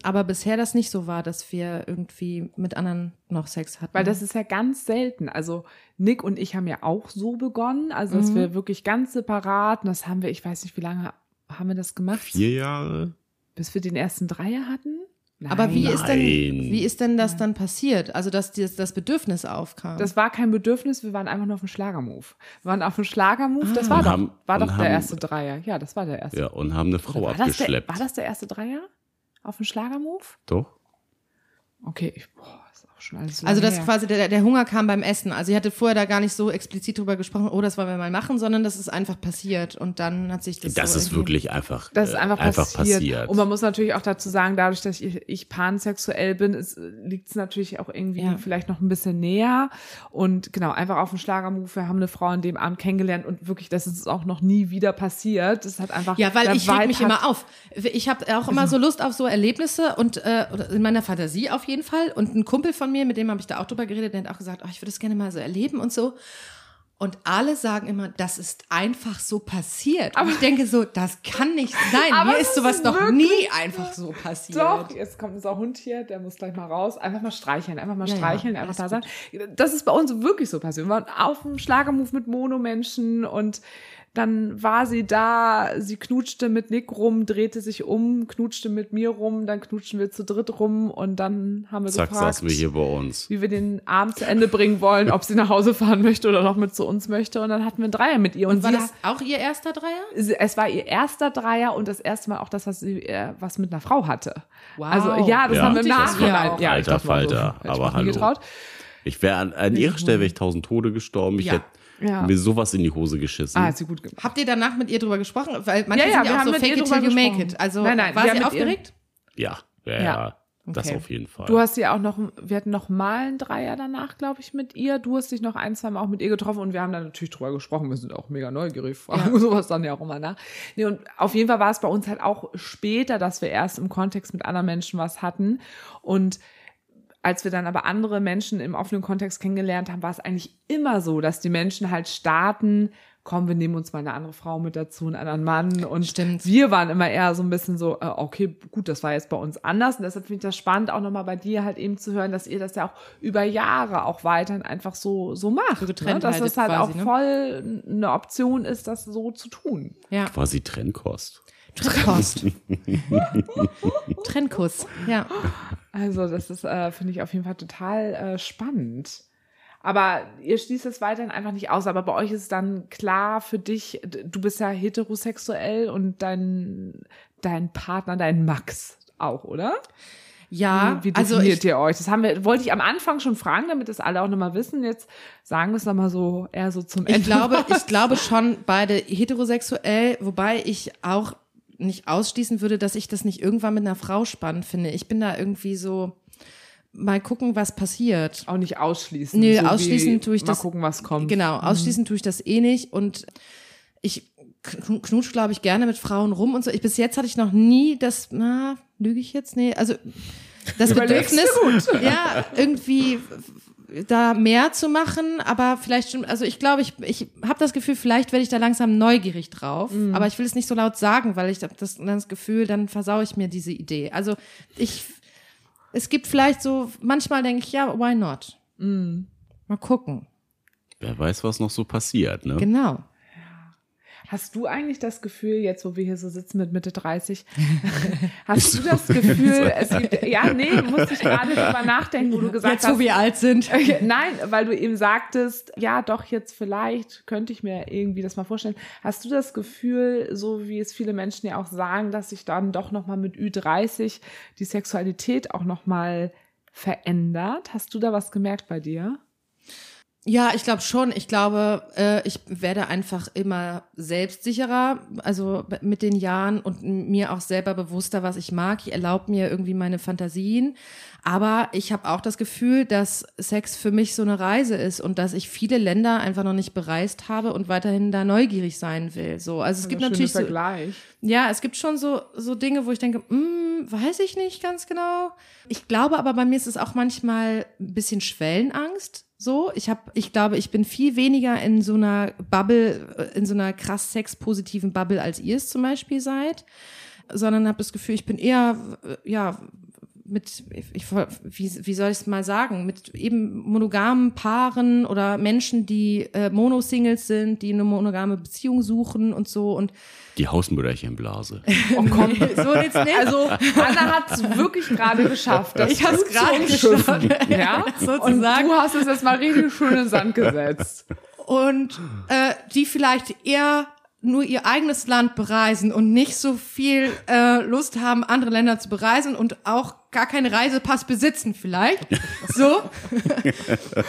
Aber bisher das nicht so war, dass wir irgendwie mit anderen noch Sex hatten. Weil das ist ja ganz selten. Also Nick und ich haben ja auch so begonnen, also dass Mhm. wir wirklich ganz separat, und das haben wir, ich weiß nicht, wie lange haben wir das gemacht? Vier Jahre? Bis wir den ersten Dreier hatten? Aber wie Nein. ist denn, Nein. wie ist denn das dann passiert? Also, dass das, das Bedürfnis aufkam. Das war kein Bedürfnis, wir waren einfach nur auf dem Schlagermove. Wir waren auf dem Schlagermove, das Ah. war Und doch, haben- war doch haben- der erste Dreier. Ja, das war der erste. Ja, und haben eine Frau war, das der, abgeschleppt. war das der erste Dreier? Auf dem Schlagermove? Doch? Okay, ich, boah, schon alles so also, das her. quasi der, der Hunger kam beim Essen. Also, ihr hattet vorher da gar nicht so explizit drüber gesprochen, oh, das wollen wir mal machen, sondern das ist einfach passiert und dann hat sich das. Das, so ist wirklich einfach, Das ist äh, einfach, einfach passiert. passiert. Und man muss natürlich auch dazu sagen, dadurch, dass ich, ich pansexuell bin, liegt es natürlich auch irgendwie Ja. vielleicht noch ein bisschen näher. Und genau, einfach auf dem Schlagermove. Wir haben eine Frau an dem Abend kennengelernt und wirklich, das ist auch noch nie wieder passiert. Das hat einfach. Ja, weil ich reg mich hat- immer auf. Ich habe auch immer so Lust auf so Erlebnisse und äh, in meiner Fantasie auf jeden Fall. Und ein Kumpel von mir, mit dem habe ich da auch drüber geredet, der hat auch gesagt, oh, ich würde es gerne mal so erleben und so. Und alle sagen immer, das ist einfach so passiert. Aber ich denke so, das kann nicht sein. *laughs* Aber Mir ist sowas noch nie einfach so passiert. Doch, jetzt kommt unser Hund hier, der muss gleich mal raus. Einfach mal streicheln, einfach mal Ja, ja, streicheln, einfach alles da sein. Das ist bei uns wirklich so passiert. Wir waren auf dem Schlagermove mit Monomenschen und dann war sie da, sie knutschte mit Nick rum, drehte sich um, knutschte mit mir rum, dann knutschten wir zu dritt rum und dann haben wir Zack, gefragt, saßen wir hier bei uns. wie wir den Abend zu Ende bringen wollen, ob sie nach Hause fahren möchte oder noch mit zu uns möchte. Und dann hatten wir einen Dreier mit ihr. Und, Und war sie das auch ihr erster Dreier? Es war ihr erster Dreier und das erste Mal auch das, was sie äh, was mit einer Frau hatte. Wow. Also ja, das Ja. haben wir im Nachhinein. auch. Ja, ich Alter so, Falter, ich aber hallo. Getraut. Ich wäre an, an ihrer Stelle wäre ich tausend Tode gestorben. Ich Ja. hätte Ja. mir sowas in die Hose geschissen. Ah, hat sie gut gemacht. Habt ihr danach mit ihr drüber gesprochen? Weil manche Ja, ja, sind wir ja auch haben so fake it till you make it. Also Nein, nein, war sie aufgeregt? ja, ja, Ja. ja. Das Okay. auf jeden Fall. Du hast ja auch noch, wir hatten noch mal einen Dreier danach, glaube ich, mit ihr. Du hast dich noch ein, zwei Mal auch mit ihr getroffen und wir haben dann natürlich drüber gesprochen. Wir sind auch mega neugierig, fragen *laughs* sowas dann ja auch immer nach. Nee, und auf jeden Fall war es bei uns halt auch später, dass wir erst im Kontext mit anderen Menschen was hatten und als wir dann aber andere Menschen im offenen Kontext kennengelernt haben, war es eigentlich immer so, dass die Menschen halt starten, komm, wir nehmen uns mal eine andere Frau mit dazu, einen anderen Mann. Und Stimmt. wir waren immer eher so ein bisschen so, äh, okay, gut, das war jetzt bei uns anders. Und deshalb finde ich das spannend, auch nochmal bei dir halt eben zu hören, dass ihr das ja auch über Jahre auch weiterhin einfach so, so macht. So getrennt ne? Dass es halt quasi, auch ne? voll eine Option ist, das so zu tun. Ja. Quasi Trennkost. Trennkost. *laughs* Trennkuss. Ja. Also das ist, äh, finde ich auf jeden Fall total äh, spannend. Aber ihr schließt es weiterhin einfach nicht aus. Aber bei euch ist dann klar für dich, du bist ja heterosexuell und dein, dein Partner, dein Max auch, oder? Ja, Wie, wie also definiert ich, ihr euch? Das haben wir, wollte ich am Anfang schon fragen, damit das alle auch nochmal wissen. Jetzt sagen wir es nochmal so eher so zum Ende. ich glaube, ich *laughs* glaube schon beide heterosexuell, wobei ich auch nicht ausschließen würde, dass ich das nicht irgendwann mit einer Frau spannend finde. Ich bin da irgendwie so, mal gucken, was passiert. auch nicht ausschließen. Nee, so wie ausschließen tue ich mal das- gucken, was kommt. Genau, ausschließen tue ich das eh nicht und ich kn- knutsch, glaube ich, gerne mit Frauen rum und so. Ich, bis jetzt hatte ich noch nie das, na, lüge ich jetzt? Nee, also das Bedürfnis, ja, irgendwie da mehr zu machen, aber vielleicht schon, also ich glaube, ich, ich habe das Gefühl, vielleicht werde ich da langsam neugierig drauf, aber ich will es nicht so laut sagen, weil ich habe das, das Gefühl, dann versau ich mir diese Idee. Also ich, es gibt vielleicht so, manchmal denke ich, ja, why not? Mal gucken. Wer weiß, was noch so passiert, ne? Genau. Hast du eigentlich das Gefühl, jetzt wo wir hier so sitzen mit Mitte 30, *laughs* hast du das Gefühl, es gibt, ja, nee, musste ich gerade drüber nachdenken, wo du gesagt hast, wir alt sind. *laughs* Nein, weil du eben sagtest, ja, doch, jetzt vielleicht könnte ich mir irgendwie das mal vorstellen. Hast du das Gefühl, so wie es viele Menschen ja auch sagen, dass sich dann doch nochmal mit Ü30 die Sexualität auch nochmal verändert? Hast du da was gemerkt bei dir? Ja, ich glaube schon. Ich glaube, äh, ich werde einfach immer selbstsicherer, also mit den Jahren und mir auch selber bewusster, was ich mag. Ich erlaube mir irgendwie meine Fantasien. Aber ich habe auch das Gefühl, dass Sex für mich so eine Reise ist und dass ich viele Länder einfach noch nicht bereist habe und weiterhin da neugierig sein will. So, also es gibt natürlich so, Vergleich. Ja, es gibt schon so, so Dinge, wo ich denke, hm, weiß ich nicht ganz genau. Ich glaube aber bei mir ist es auch manchmal ein bisschen Schwellenangst. So, ich habe, ich glaube, ich bin viel weniger in so einer Bubble, in so einer krass sexpositiven Bubble, als ihr es zum Beispiel seid, sondern habe das Gefühl, ich bin eher, ja, mit, ich, wie, wie soll ich es mal sagen, mit eben monogamen Paaren oder Menschen, die äh, Monosingles sind, die eine monogame Beziehung suchen und so und die Hausmütterchenblase. *laughs* Oh komm, so jetzt nicht. Also Anna hat es wirklich gerade geschafft. Das ich habe es gerade geschafft. Ja, sozusagen. Und du hast es jetzt mal richtig schön in den Sand gesetzt. Und äh, die vielleicht eher nur ihr eigenes Land bereisen und nicht so viel äh, Lust haben, andere Länder zu bereisen und auch gar keinen Reisepass besitzen vielleicht. *laughs* So.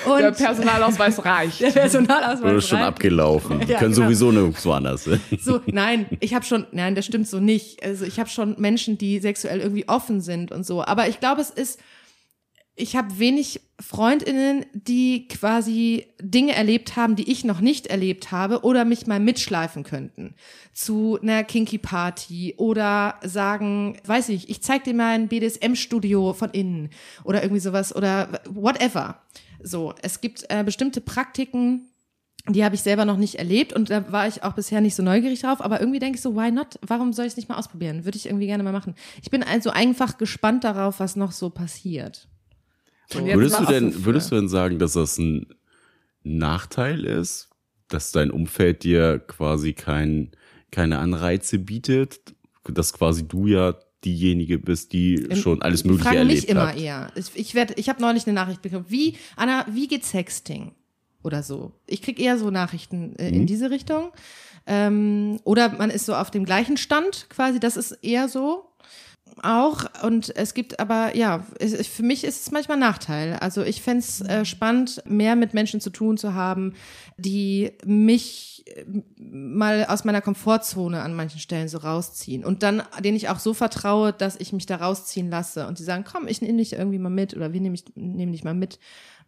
und *laughs* der Personalausweis reicht. Der Personalausweis Oder schon reicht. abgelaufen. Die ja, können genau. sowieso nirgendwo anders. *laughs* So, nein, ich habe schon, nein, das stimmt so nicht. Also ich habe schon Menschen, die sexuell irgendwie offen sind und so. Aber ich glaube, es ist ich habe wenig Freundinnen, die quasi Dinge erlebt haben, die ich noch nicht erlebt habe oder mich mal mitschleifen könnten zu einer Kinky Party oder sagen, weiß ich, ich zeig dir mal ein BDSM Studio von innen oder irgendwie sowas oder whatever. So, es gibt äh, bestimmte Praktiken, die habe ich selber noch nicht erlebt und da war ich auch bisher nicht so neugierig drauf, aber irgendwie denke ich so, why not? Warum soll ich es nicht mal ausprobieren? Würde ich irgendwie gerne mal machen. Ich bin also einfach gespannt darauf, was noch so passiert. Würdest du denn, würdest du denn sagen, dass das ein Nachteil ist, dass dein Umfeld dir quasi kein, keine Anreize bietet, dass quasi du ja diejenige bist, die Im, schon alles Mögliche frage erlebt mich immer eher. Ich werde, ich habe neulich eine Nachricht bekommen. Wie Anna, wie geht Sexting oder so? Ich krieg eher so Nachrichten äh, in mhm. diese Richtung. Ähm, oder man ist so auf dem gleichen Stand quasi. Das ist eher so auch und es gibt aber, ja, es, für mich ist es manchmal Nachteil. Also ich fände es äh, spannend, mehr mit Menschen zu tun zu haben, die mich äh, mal aus meiner Komfortzone an manchen Stellen so rausziehen und dann, denen ich auch so vertraue, dass ich mich da rausziehen lasse und die sagen, komm, ich nehme dich irgendwie mal mit oder wir nehmen dich, nehmen dich mal mit.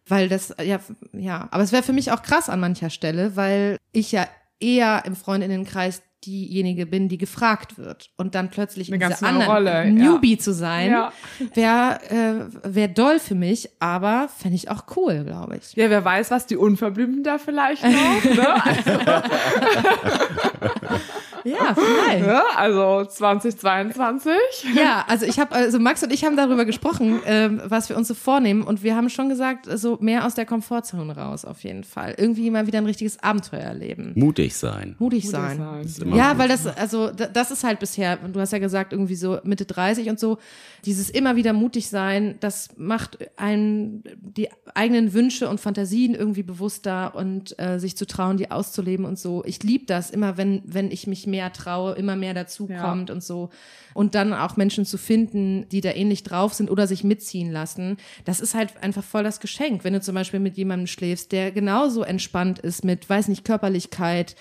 Weil das, ja, ja, aber es wäre für mich auch krass an mancher Stelle, weil ich ja eher im Freundinnenkreis diejenige bin, die gefragt wird. Und dann plötzlich Eine in dieser anderen Rolle, Newbie ja. zu sein, ja. wäre äh, wär doll für mich, aber fände ich auch cool, glaube ich. Ja, wer weiß, was die Unverblümten da vielleicht noch, ne? Also. *laughs* *laughs* *laughs* Ja, vielleicht. Ja, also 2022. Ja, also ich habe, also Max und ich haben darüber gesprochen, ähm, was wir uns so vornehmen und wir haben schon gesagt, so mehr aus der Komfortzone raus auf jeden Fall. Irgendwie mal wieder ein richtiges Abenteuer erleben. Mutig sein. Mutig, Mutig sein. sein. Ja, weil das, also das ist halt bisher, du hast ja gesagt, irgendwie so Mitte 30 und so, dieses immer wieder mutig sein, das macht einen die eigenen Wünsche und Fantasien irgendwie bewusster und äh, sich zu trauen, die auszuleben und so. Ich liebe das immer, wenn, wenn ich mich mehr traue, immer mehr dazu kommt ja. und so. Und dann auch Menschen zu finden, die da ähnlich drauf sind oder sich mitziehen lassen. Das ist halt einfach voll das Geschenk, wenn du zum Beispiel mit jemandem schläfst, der genauso entspannt ist mit, weiß nicht, Körperlichkeit,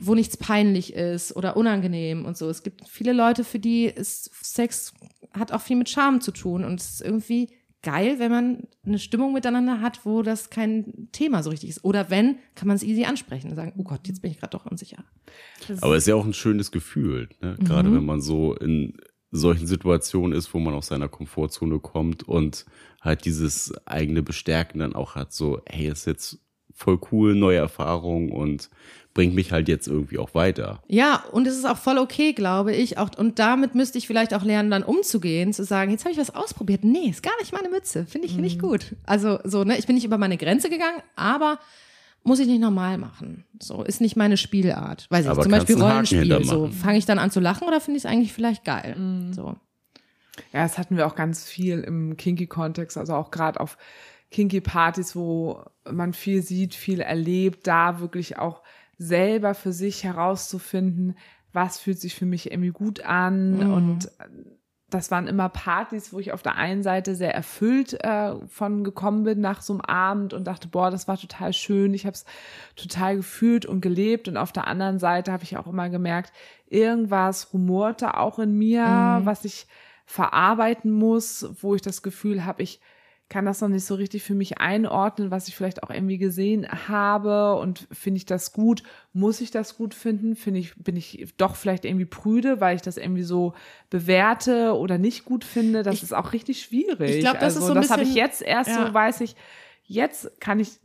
wo nichts peinlich ist oder unangenehm und so. Es gibt viele Leute, für die ist Sex hat auch viel mit Charme zu tun und es ist irgendwie geil, wenn man eine Stimmung miteinander hat, wo das kein Thema so richtig ist. Oder wenn, kann man es easy ansprechen und sagen, oh Gott, jetzt bin ich gerade doch unsicher. Das Aber es ist ja auch ein schönes Gefühl, ne? gerade mhm. wenn man so in solchen Situationen ist, wo man aus seiner Komfortzone kommt und halt dieses eigene Bestärken dann auch hat, so, hey, ist jetzt voll cool, neue Erfahrung und bringt mich halt jetzt irgendwie auch weiter. Ja, und es ist auch voll okay, glaube ich. Auch, und damit müsste ich vielleicht auch lernen, dann umzugehen, zu sagen, jetzt habe ich was ausprobiert. Nee, ist gar nicht meine Mütze. Finde ich mhm. nicht gut. Also so, ne, ich bin nicht über meine Grenze gegangen, aber muss ich nicht normal machen. So, ist nicht meine Spielart. Weiß ich, aber zum Beispiel Rollenspiel. So, fange ich dann an zu lachen oder finde ich es eigentlich vielleicht geil? Mhm. So. Ja, das hatten wir auch ganz viel im Kinky-Kontext, also auch gerade auf Kinky-Partys, wo man viel sieht, viel erlebt, da wirklich auch selber für sich herauszufinden, was fühlt sich für mich irgendwie gut an mhm. und das waren immer Partys, wo ich auf der einen Seite sehr erfüllt äh, von gekommen bin nach so einem Abend und dachte, boah, das war total schön, ich habe es total gefühlt und gelebt. Und auf der anderen Seite habe ich auch immer gemerkt, irgendwas rumorte auch in mir, mhm. was ich verarbeiten muss, wo ich das Gefühl habe, ich kann das noch nicht so richtig für mich einordnen, was ich vielleicht auch irgendwie gesehen habe und finde ich das gut, muss ich das gut finden, finde ich, bin ich doch vielleicht irgendwie prüde, weil ich das irgendwie so bewerte oder nicht gut finde, das Ich- ist auch richtig schwierig. Ich glaub, das ist also, so ein das habe ich jetzt erst ja. so, weiß ich, jetzt kann ich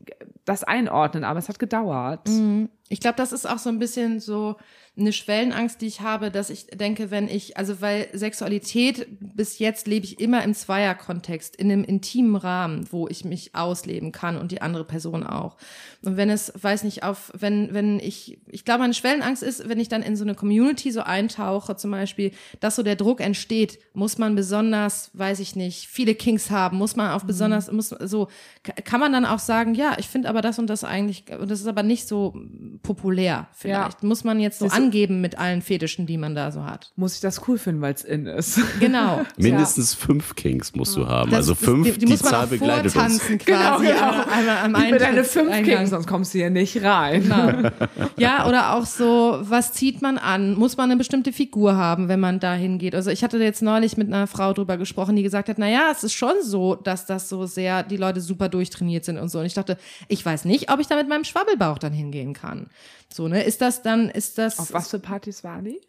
das einordnen, aber es hat gedauert. Mhm. Ich glaube, das ist auch so ein bisschen so eine Schwellenangst, die ich habe, dass ich denke, wenn ich, also weil Sexualität bis jetzt lebe ich immer im Zweierkontext, in einem intimen Rahmen, wo ich mich ausleben kann und die andere Person auch. Und wenn es, weiß nicht, auf, wenn, wenn ich, ich glaube, meine Schwellenangst ist, wenn ich dann in so eine Community so eintauche, zum Beispiel, dass so der Druck entsteht, muss man besonders, weiß ich nicht, viele Kings haben, muss man auf besonders, muss so, ka- kann man dann auch sagen, ja, ich finde aber das und das eigentlich, und das ist aber nicht so populär vielleicht. Muss man jetzt so du- angeben mit allen Fetischen, die man da so hat. Muss ich das cool finden, weil es in ist. Genau. *laughs* Mindestens fünf Kings musst du haben. Das also fünf, die, die, die muss man Zahl begleitet uns. quasi. Genau, genau. Einmal, einmal am Gib mir deine fünf Eintrittseingang. Kings, sonst kommst du hier nicht rein. Genau. *laughs* Ja, oder auch so, was zieht man an? Muss man eine bestimmte Figur haben, wenn man da hingeht? Also ich hatte jetzt neulich mit einer Frau drüber gesprochen, die gesagt hat, na ja, es ist schon so, dass das so sehr, die Leute super durchtrainiert sind und so. Und ich dachte, ich weiß nicht, ob ich da mit meinem Schwabbelbauch dann hingehen kann. So, ne? Ist das dann, ist das Auf was für Partys waren die?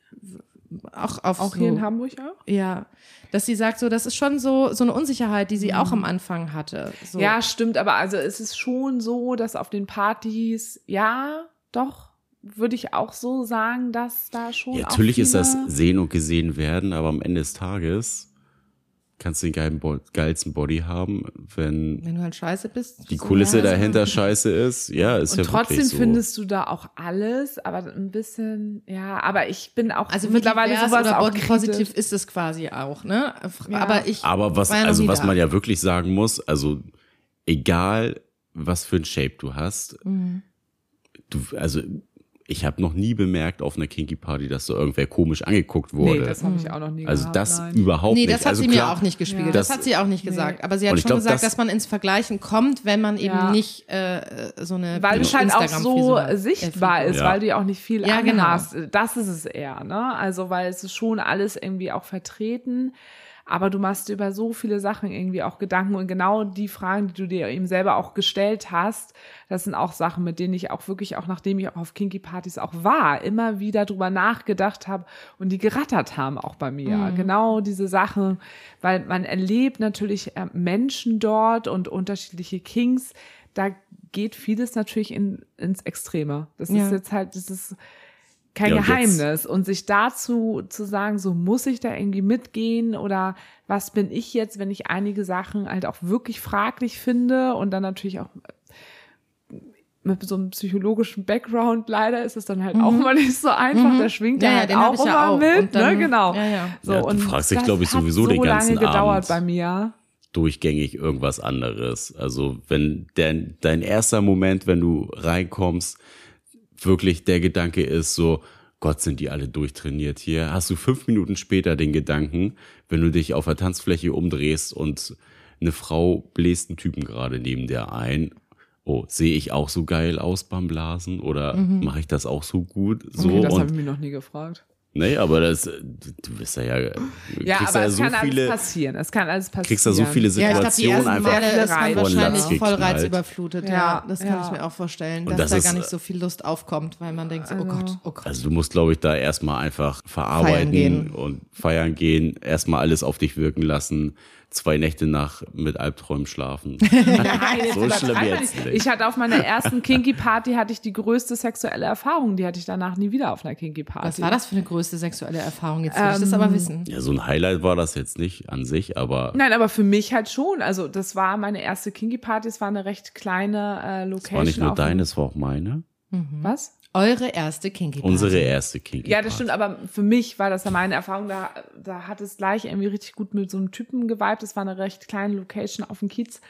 auch auf Auch so, hier in Hamburg auch? Ja, dass sie sagt, so, das ist schon so, so eine Unsicherheit, die sie auch am Anfang hatte. So. Ja, stimmt, aber also es ist schon so, dass auf den Partys, ja, doch, würde ich auch so sagen, dass da schon. Ja, auch natürlich ist das sehen und gesehen werden, aber am Ende des Tages kannst du den geilen Bo geilsten Body haben, wenn Wenn du halt scheiße bist. die so, Kulisse dahinter scheiße ist. Ja, ist Und ja trotzdem wirklich so. findest du da auch alles, aber ein bisschen, ja, aber ich bin auch Also mittlerweile sowas oder auch positiv ist es quasi auch, ne? Ja. Aber ich. Aber was, war ja noch also was da. man ja wirklich sagen muss, also egal was für ein Shape du hast, Mhm. du, also ich habe noch nie bemerkt auf einer Kinky Party, dass so irgendwer komisch angeguckt wurde. Nee, das habe ich auch noch nie also gehabt. das nein. überhaupt Nee, nicht. das hat also sie klar, mir auch nicht gespiegelt. Ja. Das, Das- hat sie auch nicht gesagt. Aber sie hat schon glaub, gesagt, das- dass man ins Vergleichen kommt, wenn man eben Ja. nicht äh, so eine weil es halt auch so sichtbar äh, ist, Ja. weil du ja auch nicht viel Ja, genau. anhast. Das ist es eher, ne? Also, weil es ist schon alles irgendwie auch vertreten. Aber du machst über so viele Sachen irgendwie auch Gedanken und genau die Fragen, die du dir eben selber auch gestellt hast, das sind auch Sachen, mit denen ich auch wirklich, auch nachdem ich auch auf Kinky Partys auch war, immer wieder drüber nachgedacht habe und die gerattert haben auch bei mir. Mhm. Genau diese Sachen, weil man erlebt natürlich äh, Menschen dort und unterschiedliche Kings. Da geht vieles natürlich in, ins Extreme. Das Ja. ist jetzt halt, das ist kein Ja, und Geheimnis. Und sich dazu zu sagen, so muss ich da irgendwie mitgehen oder was bin ich jetzt, wenn ich einige Sachen halt auch wirklich fraglich finde und dann natürlich auch mit so einem psychologischen Background leider ist es dann halt auch mal nicht so einfach. Da schwingt Mhm. Ja, er ja, halt den auch ich ja immer auch. mit, Und dann- ne? Genau. ja, ja. So, Ja, du und fragst dich, das glaub ich, sowieso so den ganzen lange gedauert Abend. bei mir. durchgängig irgendwas anderes. Also wenn dein, dein erster Moment, wenn du reinkommst, wirklich der Gedanke ist so, Gott, sind die alle durchtrainiert hier. Hast du fünf Minuten später den Gedanken, wenn du dich auf der Tanzfläche umdrehst und eine Frau bläst einen Typen gerade neben dir ein. Oh, sehe ich auch so geil aus beim Blasen oder mache ich das auch so gut? So Okay, das habe ich mir noch nie gefragt. Nee, aber das, du bist ja, ja, Ja, kriegst aber ja es so kann alles viele, passieren. Es kann alles passieren. kriegst da so viele Ja, ich glaube, die Situationen ersten einfach Male ist man wahrscheinlich Latz voll reizüberflutet. Ja, Ja, das kann ja. ich mir auch vorstellen, Und dass das da ist, gar nicht äh, so viel Lust aufkommt, weil man denkt so, oh Gott, oh Gott. Also du musst, glaube ich, da erstmal einfach verarbeiten Feiern gehen. und feiern gehen, erstmal alles auf dich wirken lassen, zwei Nächte nach mit Albträumen schlafen. *laughs* Nein, So schlimm jetzt nicht. Ich hatte auf meiner ersten Kinky Party hatte ich die größte sexuelle Erfahrung. Die hatte ich danach nie wieder auf einer Kinky Party. Was war das für eine größte sexuelle Erfahrung? Jetzt will ich das Ähm, aber wissen. ja, so ein Highlight war das jetzt nicht an sich, aber Nein, aber für mich halt schon. Also das war meine erste Kinky Party. Es war eine recht kleine äh, Location. es war nicht nur deine, es war auch meine. Was? Eure erste Kinky Party. Unsere erste Kinky Ja, das stimmt, aber für mich war das ja meine Erfahrung, da, da hat es gleich irgendwie richtig gut mit so einem Typen geweibt. Das war eine recht kleine Location auf dem Kiez.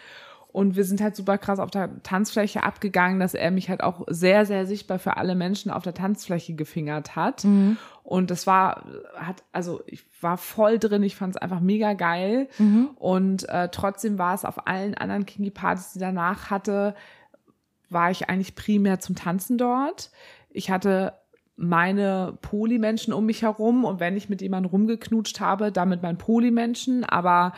Und wir sind halt super krass auf der Tanzfläche abgegangen, dass er mich halt auch sehr, sehr sichtbar für alle Menschen auf der Tanzfläche gefingert hat. Und das war, hat, also ich war voll drin, ich fand es einfach mega geil. Und äh, trotzdem war es auf allen anderen Kinky-Partys, die danach hatte, war ich eigentlich primär zum Tanzen dort. Ich hatte meine Polymenschen um mich herum und wenn ich mit jemandem rumgeknutscht habe, dann mit meinen Polymenschen, aber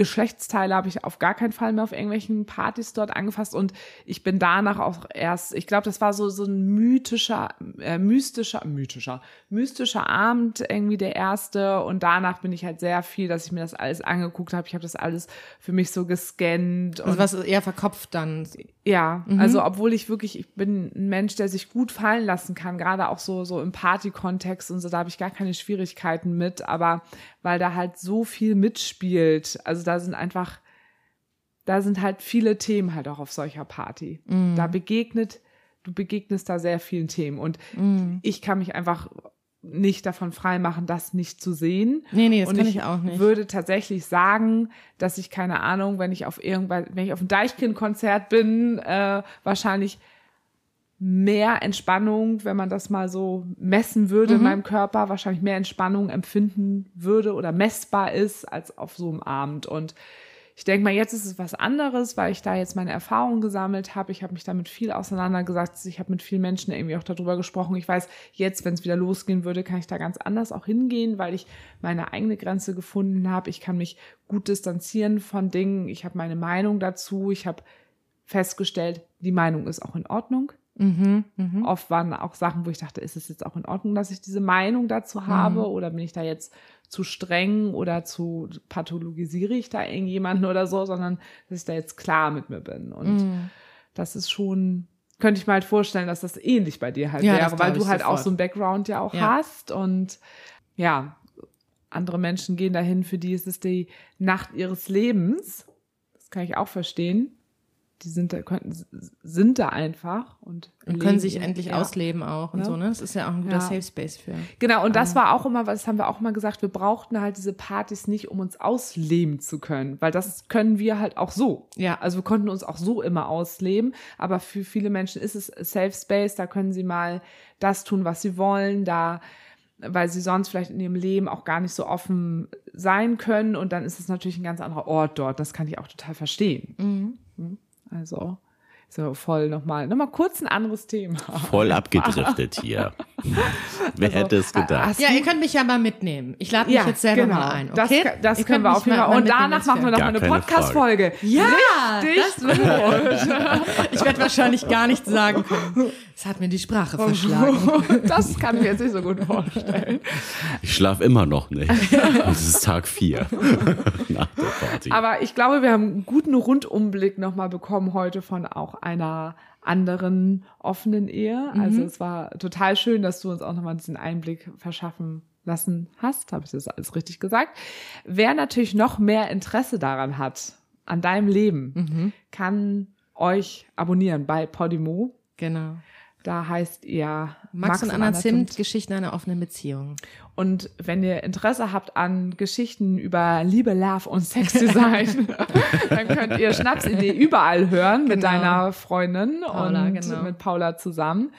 Geschlechtsteile habe ich auf gar keinen Fall mehr auf irgendwelchen Partys dort angefasst und ich bin danach auch erst, ich glaube, das war so so ein mythischer, äh, mystischer, mythischer, mystischer Abend irgendwie der erste und danach bin ich halt sehr viel, dass ich mir das alles angeguckt habe. Ich habe das alles für mich so gescannt. Also was eher verkopft dann. Ja, mhm. also obwohl ich wirklich, ich bin ein Mensch, der sich gut fallen lassen kann, gerade auch so so im Party-Kontext und so, da habe ich gar keine Schwierigkeiten mit, aber weil da halt so viel mitspielt, also da sind einfach, da sind halt viele Themen halt auch auf solcher Party. Mhm. Da begegnet, du begegnest da sehr vielen Themen und mhm. ich kann mich einfach nicht davon freimachen, das nicht zu sehen. Nee, nee, das und kann ich, ich, auch nicht. würde tatsächlich sagen, dass ich keine Ahnung, wenn ich auf irgendwann, wenn ich auf einem Deichkind-Konzert bin, äh, wahrscheinlich mehr Entspannung, wenn man das mal so messen würde mhm. in meinem Körper, wahrscheinlich mehr Entspannung empfinden würde oder messbar ist als auf so einem Abend. Und ich denke mal, jetzt ist es was anderes, weil ich da jetzt meine Erfahrungen gesammelt habe. Ich habe mich damit viel auseinandergesetzt. Ich habe mit vielen Menschen irgendwie auch darüber gesprochen. Ich weiß, jetzt, wenn es wieder losgehen würde, kann ich da ganz anders auch hingehen, weil ich meine eigene Grenze gefunden habe. Ich kann mich gut distanzieren von Dingen. Ich habe meine Meinung dazu. Ich habe festgestellt, die Meinung ist auch in Ordnung. Mhm, mh. Oft waren auch Sachen, wo ich dachte, ist es jetzt auch in Ordnung, dass ich diese Meinung dazu habe? Mhm. Oder bin ich da jetzt zu streng oder zu pathologisiere ich da irgendjemanden oder so, sondern dass ich da jetzt klar mit mir bin. Und mm. das ist schon, könnte ich mir halt vorstellen, dass das ähnlich bei dir halt ja, wäre, weil du halt sofort. auch so ein Background ja auch ja. hast und ja, andere Menschen gehen dahin, für die ist es die Nacht ihres Lebens. Das kann ich auch verstehen die sind da, könnten, sind da einfach und, und können sich endlich ja. ausleben auch und ja. so, ne? Das ist ja auch ein guter ja. Safe Space für. Genau, und das war auch immer, das haben wir auch immer gesagt, wir brauchten halt diese Partys nicht, um uns ausleben zu können, weil das können wir halt auch so. Ja. Also wir konnten uns auch so immer ausleben, aber für viele Menschen ist es Safe Space, da können sie mal das tun, was sie wollen, da weil sie sonst vielleicht in ihrem Leben auch gar nicht so offen sein können und dann ist es natürlich ein ganz anderer Ort dort. Das kann ich auch total verstehen. Mhm. mhm. Also so voll nochmal, nochmal kurz ein anderes Thema. Voll abgedriftet hier. *laughs* Wer also, hätte es gedacht? Ja, ihr könnt mich ja mal mitnehmen. Ich lade mich ja, jetzt selber genau. mal ein. Okay? Das, das können wir auf jeden Fall. Und danach machen wir noch mal eine Podcast-Folge. Ja, Richtig das gut. *laughs* ich werde wahrscheinlich gar nichts sagen können. Es hat mir die Sprache verschlagen. *laughs* Das kann ich mir jetzt nicht so gut vorstellen. Ich schlafe immer noch nicht. Es ist Tag vier nach der Party. Aber ich glaube, wir haben einen guten Rundumblick nochmal bekommen heute von auch einer anderen offenen Ehe. Mhm. Also es war total schön, dass du uns auch nochmal diesen Einblick verschaffen lassen hast. Habe ich das alles richtig gesagt? Wer natürlich noch mehr Interesse daran hat, an deinem Leben, mhm. kann euch abonnieren bei Podimo. Genau. Da heißt ihr Max, Max und Anna Zimt, Geschichten einer offenen Beziehung. Und wenn ihr Interesse habt an Geschichten über Liebe, Love und Sexdesign, *laughs* dann könnt ihr Schnapsidee überall hören mit genau. deiner Freundin Paula, und genau. mit Paula zusammen.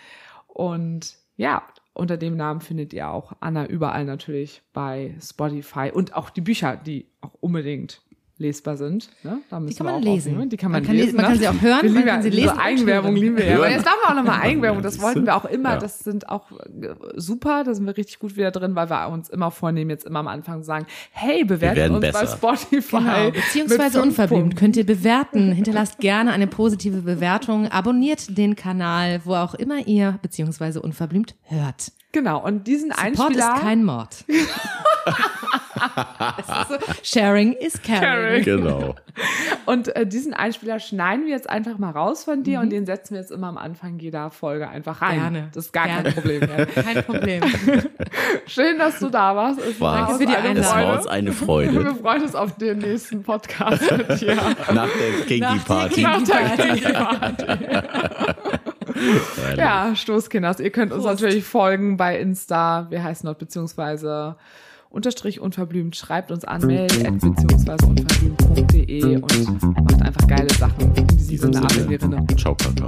Und ja, unter dem Namen findet ihr auch Anna überall natürlich bei Spotify und auch die Bücher, die auch unbedingt lesbar sind. Ne? Da die kann man lesen. Aufnehmen. Die kann man, man kann lesen. Man kann sie auch hören, man kann sie lesen. Eigenwerbung lieben wir ja. Aber jetzt darf man auch nochmal *laughs* Eigenwerbung. Das wollten wir auch immer. Das sind auch äh, super. Da sind wir richtig gut wieder drin, weil wir uns immer vornehmen, jetzt immer am Anfang sagen, hey, bewerten uns besser. bei Spotify. Genau. Beziehungsweise unverblümt könnt ihr bewerten. Hinterlasst gerne eine positive Bewertung. Abonniert den Kanal, wo auch immer ihr beziehungsweise unverblümt hört. Genau, und diesen Support Einspieler. ist kein Mord. *laughs* *laughs* so, sharing is caring. Genau. Und äh, diesen Einspieler schneiden wir jetzt einfach mal raus von dir mhm. und den setzen wir jetzt immer am Anfang jeder Folge einfach rein. Gerne. Das ist gar Gerne. *laughs* kein Problem. Mehr. Kein Problem. Schön, dass du da warst. Es war, Danke für die Einladung. Es war uns eine Freude. *laughs* Wir freuen uns auf den nächsten Podcast mit dir. *laughs* Nach der Kinky Party. Nach der Kinky Party. ja, Stoßkinders. Ihr könnt uns Prost. natürlich folgen bei Insta. Wir heißen dort beziehungsweise unterstrich unverblümt. Schreibt uns an mail beziehungsweise unverblümt.de und macht einfach geile Sachen. In diesem Sinne, Sinne. Ciao, Kakao.